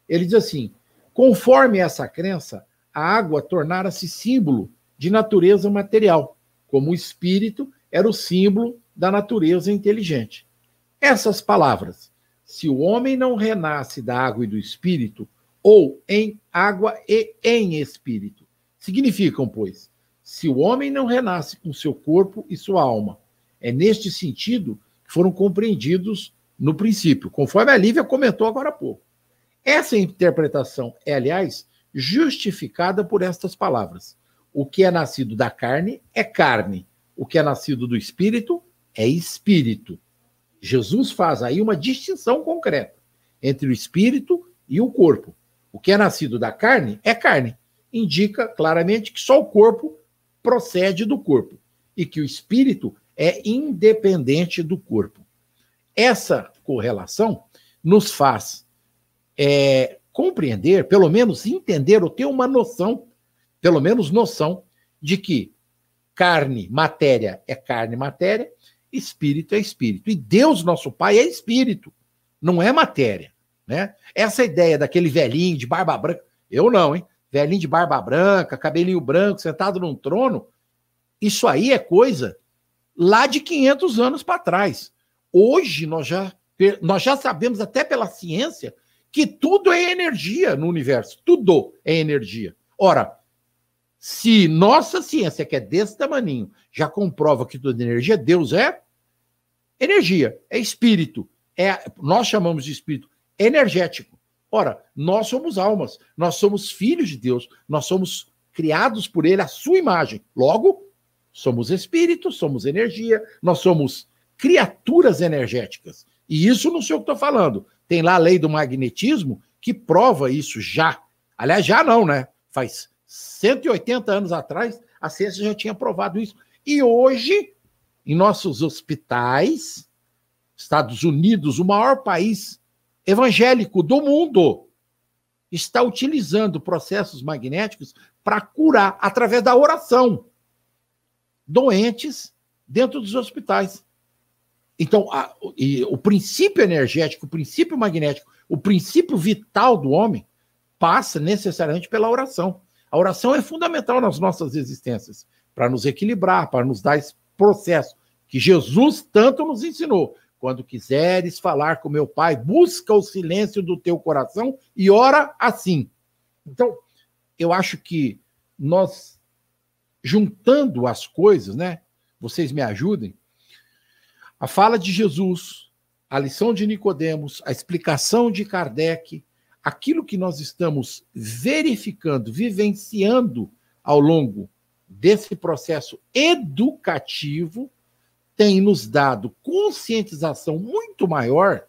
Ele diz assim: conforme essa crença, a água tornara-se símbolo de natureza material, como o espírito era o símbolo da natureza inteligente. Essas palavras, se o homem não renasce da água e do espírito, ou em água e em espírito, significam, pois, se o homem não renasce com seu corpo e sua alma. É neste sentido foram compreendidos no princípio, conforme a Lívia comentou agora há pouco. Essa interpretação é, aliás, justificada por estas palavras. O que é nascido da carne é carne, o que é nascido do espírito é espírito. Jesus faz aí uma distinção concreta entre o espírito e o corpo. O que é nascido da carne é carne. Indica claramente que só o corpo procede do corpo e que o espírito é independente do corpo. Essa correlação nos faz é, compreender, pelo menos entender ou ter uma noção, pelo menos noção, de que carne, matéria é carne, matéria, espírito é espírito. E Deus, nosso Pai, é espírito, não é matéria. Né? Essa ideia daquele velhinho de barba branca, eu não, hein? Velhinho de barba branca, cabelinho branco, sentado num trono, isso aí é coisa lá de 500 anos para trás. Hoje nós já, nós já sabemos, até pela ciência, que tudo é energia no universo. Tudo é energia. Ora, se nossa ciência, que é desse tamanho, já comprova que é energia, Deus é energia, é espírito. É, nós chamamos de espírito energético. Ora, nós somos almas, nós somos filhos de Deus, nós somos criados por Ele, a sua imagem. Logo, Somos espíritos, somos energia, nós somos criaturas energéticas. E isso não sei o que estou falando. Tem lá a lei do magnetismo que prova isso já. Aliás, já não, né? Faz 180 anos atrás, a ciência já tinha provado isso. E hoje, em nossos hospitais, Estados Unidos, o maior país evangélico do mundo, está utilizando processos magnéticos para curar através da oração doentes dentro dos hospitais. Então, a, e o princípio energético, o princípio magnético, o princípio vital do homem passa necessariamente pela oração. A oração é fundamental nas nossas existências, para nos equilibrar, para nos dar esse processo que Jesus tanto nos ensinou. Quando quiseres falar com meu Pai, busca o silêncio do teu coração e ora assim. Então, eu acho que nós juntando as coisas, né? Vocês me ajudem. A fala de Jesus, a lição de Nicodemos, a explicação de Kardec, aquilo que nós estamos verificando, vivenciando ao longo desse processo educativo, tem nos dado conscientização muito maior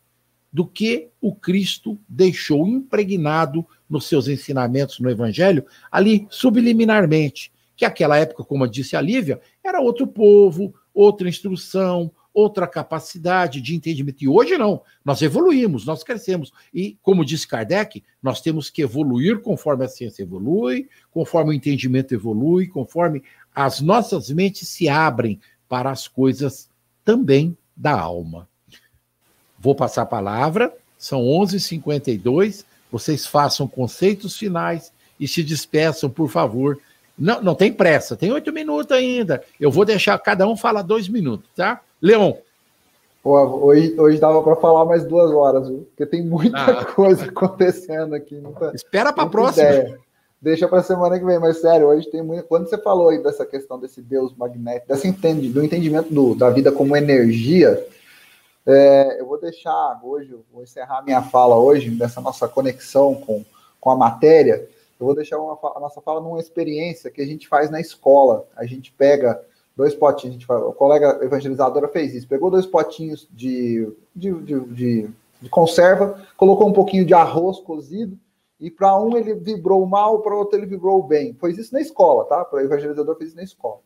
do que o Cristo deixou impregnado nos seus ensinamentos no Evangelho, ali subliminarmente. Que aquela época, como disse a Lívia, era outro povo, outra instrução, outra capacidade de entendimento. E hoje não, nós evoluímos, nós crescemos. E, como disse Kardec, nós temos que evoluir conforme a ciência evolui, conforme o entendimento evolui, conforme as nossas mentes se abrem para as coisas também da alma. Vou passar a palavra, são 11h52, vocês façam conceitos finais e se despeçam, por favor. Não, não tem pressa, tem oito minutos ainda. Eu vou deixar cada um falar dois minutos, tá? Leon. Pô, hoje, hoje dava para falar mais duas horas, viu? porque tem muita ah. coisa acontecendo aqui. Muita, Espera para a próxima. Ideia. Deixa para semana que vem, mas sério, hoje tem muito. Quando você falou aí dessa questão desse Deus magnético, entendi, do entendimento do, da vida como energia, é, eu vou deixar hoje, vou encerrar minha fala hoje, dessa nossa conexão com, com a matéria. Eu vou deixar uma, a nossa fala numa experiência que a gente faz na escola. A gente pega dois potinhos, a gente fala, o colega evangelizadora fez isso, pegou dois potinhos de, de, de, de, de conserva, colocou um pouquinho de arroz cozido, e para um ele vibrou mal, para outro ele vibrou bem. Foi isso na escola, tá? O evangelizador fez isso na escola.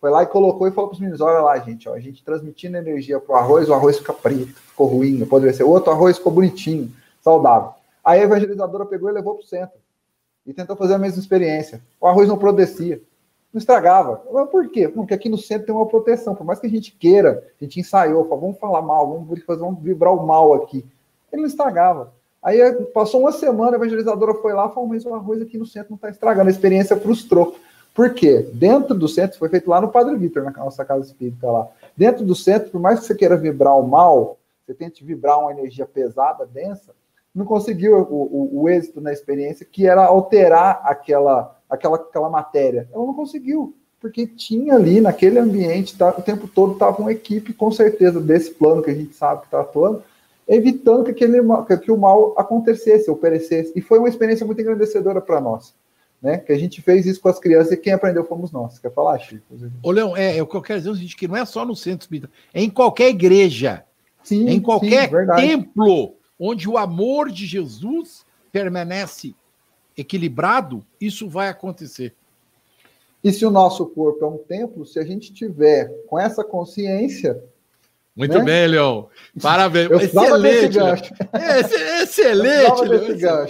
Foi lá e colocou e falou para os meninos: olha lá, gente, ó, a gente transmitindo energia para o arroz, o arroz fica preto, ficou ruim, poderia ser. O outro arroz ficou bonitinho, saudável. Aí a evangelizadora pegou e levou para o centro. E tentou fazer a mesma experiência. O arroz não produzia não estragava. Mas por quê? Porque aqui no centro tem uma proteção. Por mais que a gente queira, a gente ensaiou, falou, vamos falar mal, vamos fazer, vamos vibrar o mal aqui. Ele não estragava. Aí passou uma semana, a evangelizadora foi lá e falou, mas o arroz aqui no centro não está estragando. A experiência frustrou. Por quê? Dentro do centro, foi feito lá no Padre Vitor, na nossa casa espírita lá. Dentro do centro, por mais que você queira vibrar o mal, você tente vibrar uma energia pesada, densa, não conseguiu o, o, o êxito na experiência, que era alterar aquela aquela, aquela matéria. Ela não conseguiu, porque tinha ali naquele ambiente, tá, o tempo todo estava uma equipe, com certeza, desse plano que a gente sabe que está atuando, evitando que, aquele, que o mal acontecesse ou perecesse. E foi uma experiência muito engrandecedora para nós. Né? Que a gente fez isso com as crianças e quem aprendeu fomos nós. Quer falar, Chico? Ô, Leão, é, é, o que eu quero dizer é o seguinte, que não é só no centro espírita, é em qualquer igreja, sim, em qualquer sim, templo onde o amor de Jesus permanece equilibrado, isso vai acontecer. E se o nosso corpo é um templo, se a gente tiver com essa consciência. Muito né? bem, Leão. Parabéns. Eu excelente. Gancho. excelente, Leão.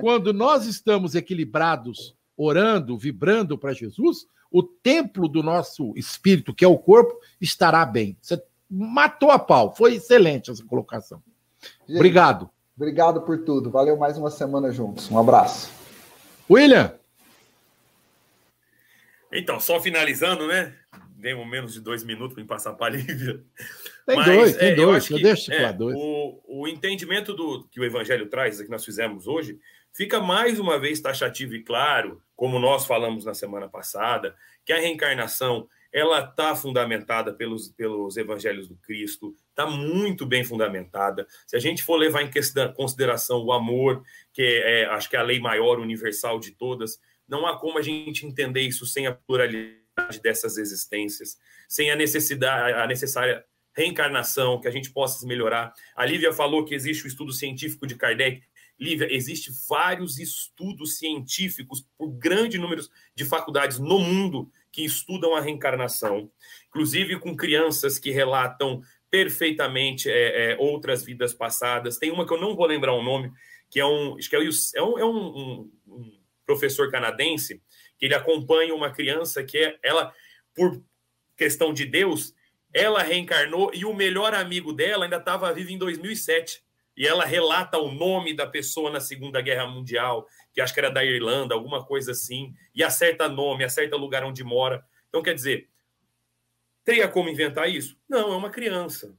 Quando nós estamos equilibrados, orando, vibrando para Jesus, o templo do nosso espírito, que é o corpo, estará bem. Você matou a pau. Foi excelente essa colocação. Gente, obrigado. Obrigado por tudo. Valeu mais uma semana juntos. Um abraço. William! Então, só finalizando, né? Demos menos de dois minutos para passar para a Lívia. Tem Mas, dois, tem é, dois, eu, eu deixo é, dois. O, o entendimento do que o Evangelho traz, que nós fizemos hoje, fica mais uma vez taxativo e claro, como nós falamos na semana passada, que a reencarnação ela está fundamentada pelos, pelos evangelhos do Cristo, está muito bem fundamentada. Se a gente for levar em consideração o amor, que é, acho que é a lei maior, universal de todas, não há como a gente entender isso sem a pluralidade dessas existências, sem a necessidade, a necessária reencarnação, que a gente possa se melhorar. A Lívia falou que existe o estudo científico de Kardec. Lívia, existe vários estudos científicos por grande número de faculdades no mundo que estudam a reencarnação, inclusive com crianças que relatam perfeitamente é, é, outras vidas passadas. Tem uma que eu não vou lembrar o nome, que é um, que é, é, um, é um, um professor canadense que ele acompanha uma criança que é, ela, por questão de Deus, ela reencarnou e o melhor amigo dela ainda estava vivo em 2007. E ela relata o nome da pessoa na Segunda Guerra Mundial, que acho que era da Irlanda, alguma coisa assim, e acerta nome, acerta lugar onde mora. Então, quer dizer, teria como inventar isso? Não, é uma criança.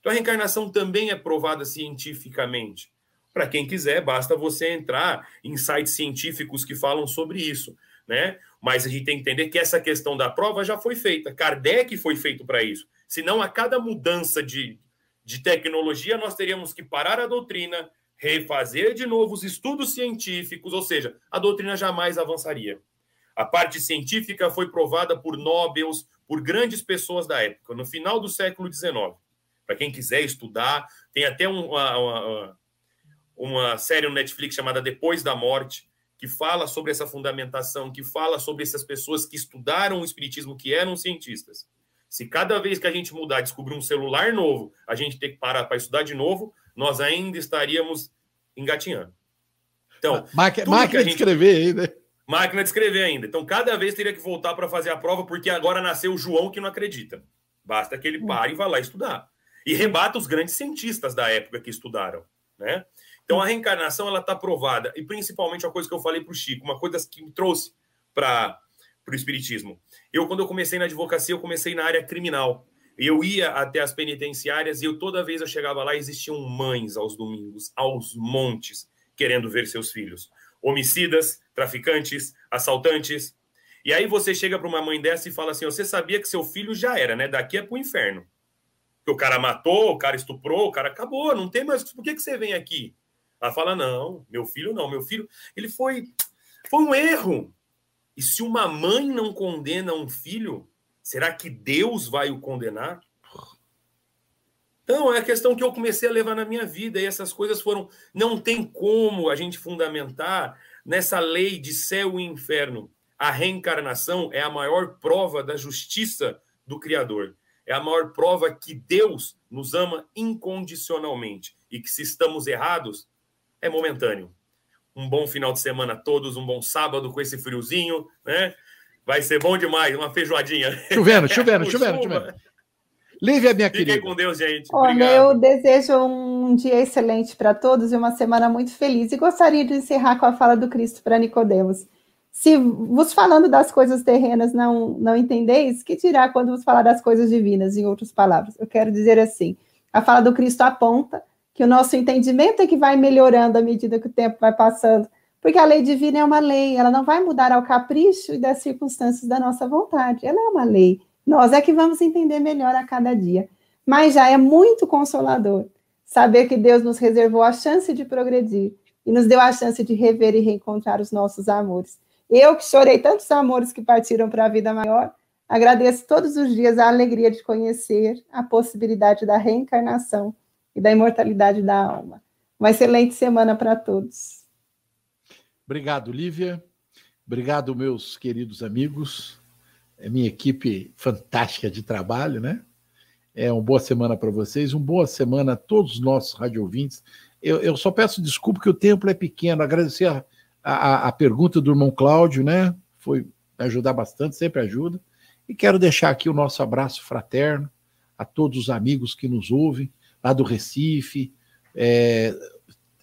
Então, a reencarnação também é provada cientificamente. Para quem quiser, basta você entrar em sites científicos que falam sobre isso, né? Mas a gente tem que entender que essa questão da prova já foi feita. Kardec foi feito para isso. Senão, a cada mudança de, de tecnologia, nós teríamos que parar a doutrina, refazer de novo os estudos científicos, ou seja, a doutrina jamais avançaria. A parte científica foi provada por Nobels, por grandes pessoas da época, no final do século XIX. Para quem quiser estudar, tem até uma, uma, uma série no Netflix chamada Depois da Morte, que fala sobre essa fundamentação, que fala sobre essas pessoas que estudaram o Espiritismo, que eram cientistas. Se cada vez que a gente mudar, descobrir um celular novo, a gente ter que parar para estudar de novo, nós ainda estaríamos engatinhando. Então, máquina, máquina gente... de escrever ainda. Máquina de escrever ainda. Então, cada vez teria que voltar para fazer a prova, porque agora nasceu o João que não acredita. Basta que ele pare e vá lá estudar. E rebata os grandes cientistas da época que estudaram. Né? Então a reencarnação ela está provada e principalmente a coisa que eu falei para o Chico, uma coisa que me trouxe para o espiritismo. Eu quando eu comecei na advocacia eu comecei na área criminal. Eu ia até as penitenciárias e eu toda vez eu chegava lá existiam mães aos domingos, aos montes, querendo ver seus filhos, homicidas, traficantes, assaltantes. E aí você chega para uma mãe dessa e fala assim: "Você sabia que seu filho já era, né? Daqui é para o inferno." Que o cara matou, o cara estuprou, o cara acabou, não tem mais. Por que, que você vem aqui? Ela fala: não, meu filho não, meu filho, ele foi, foi um erro. E se uma mãe não condena um filho, será que Deus vai o condenar? Então, é a questão que eu comecei a levar na minha vida, e essas coisas foram. Não tem como a gente fundamentar nessa lei de céu e inferno. A reencarnação é a maior prova da justiça do Criador. É a maior prova que Deus nos ama incondicionalmente. E que se estamos errados, é momentâneo. Um bom final de semana a todos, um bom sábado com esse friozinho, né? Vai ser bom demais, uma feijoadinha. Chovendo, chovendo, chovendo, chovendo. Lívia, minha Fiquem querida. com Deus, gente. Olha, eu desejo um dia excelente para todos e uma semana muito feliz. E gostaria de encerrar com a fala do Cristo para Nicodemos. Se vos falando das coisas terrenas não, não entendeis, que dirá quando vos falar das coisas divinas, em outras palavras? Eu quero dizer assim: a fala do Cristo aponta que o nosso entendimento é que vai melhorando à medida que o tempo vai passando, porque a lei divina é uma lei, ela não vai mudar ao capricho e das circunstâncias da nossa vontade, ela é uma lei. Nós é que vamos entender melhor a cada dia. Mas já é muito consolador saber que Deus nos reservou a chance de progredir e nos deu a chance de rever e reencontrar os nossos amores. Eu que chorei tantos amores que partiram para a vida maior, agradeço todos os dias a alegria de conhecer a possibilidade da reencarnação e da imortalidade da alma. Uma excelente semana para todos. Obrigado, Lívia. Obrigado, meus queridos amigos. É minha equipe fantástica de trabalho, né? É uma boa semana para vocês, uma boa semana a todos os nossos rádio ouvintes. Eu, eu só peço desculpa que o tempo é pequeno. Agradecer a, a, a pergunta do irmão Cláudio, né? Foi ajudar bastante, sempre ajuda. E quero deixar aqui o nosso abraço fraterno a todos os amigos que nos ouvem lá do Recife. É,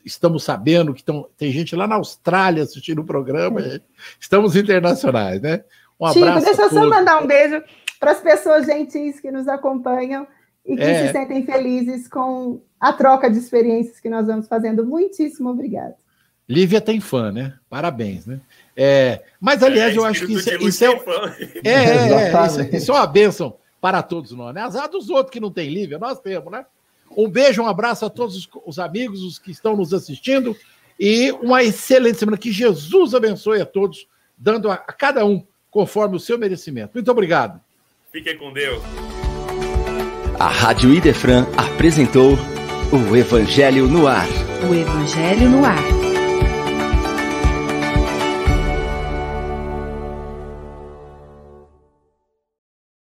estamos sabendo que tão, tem gente lá na Austrália assistindo o programa. É. Estamos internacionais, né? Um abraço. Chico, deixa eu só mandar um beijo para as pessoas gentis que nos acompanham e que é. se sentem felizes com a troca de experiências que nós vamos fazendo. Muitíssimo obrigado. Lívia tem fã, né? Parabéns, né? É, mas, aliás, é, eu acho que isso, isso é, é, é, isso, isso, é uma bênção para todos nós, né? Azar dos outros que não tem Lívia, nós temos, né? Um beijo, um abraço a todos os, os amigos, os que estão nos assistindo, e uma excelente semana. Que Jesus abençoe a todos, dando a, a cada um conforme o seu merecimento. Muito obrigado. Fiquem com Deus. A Rádio Idefran apresentou o Evangelho no Ar. O Evangelho no Ar.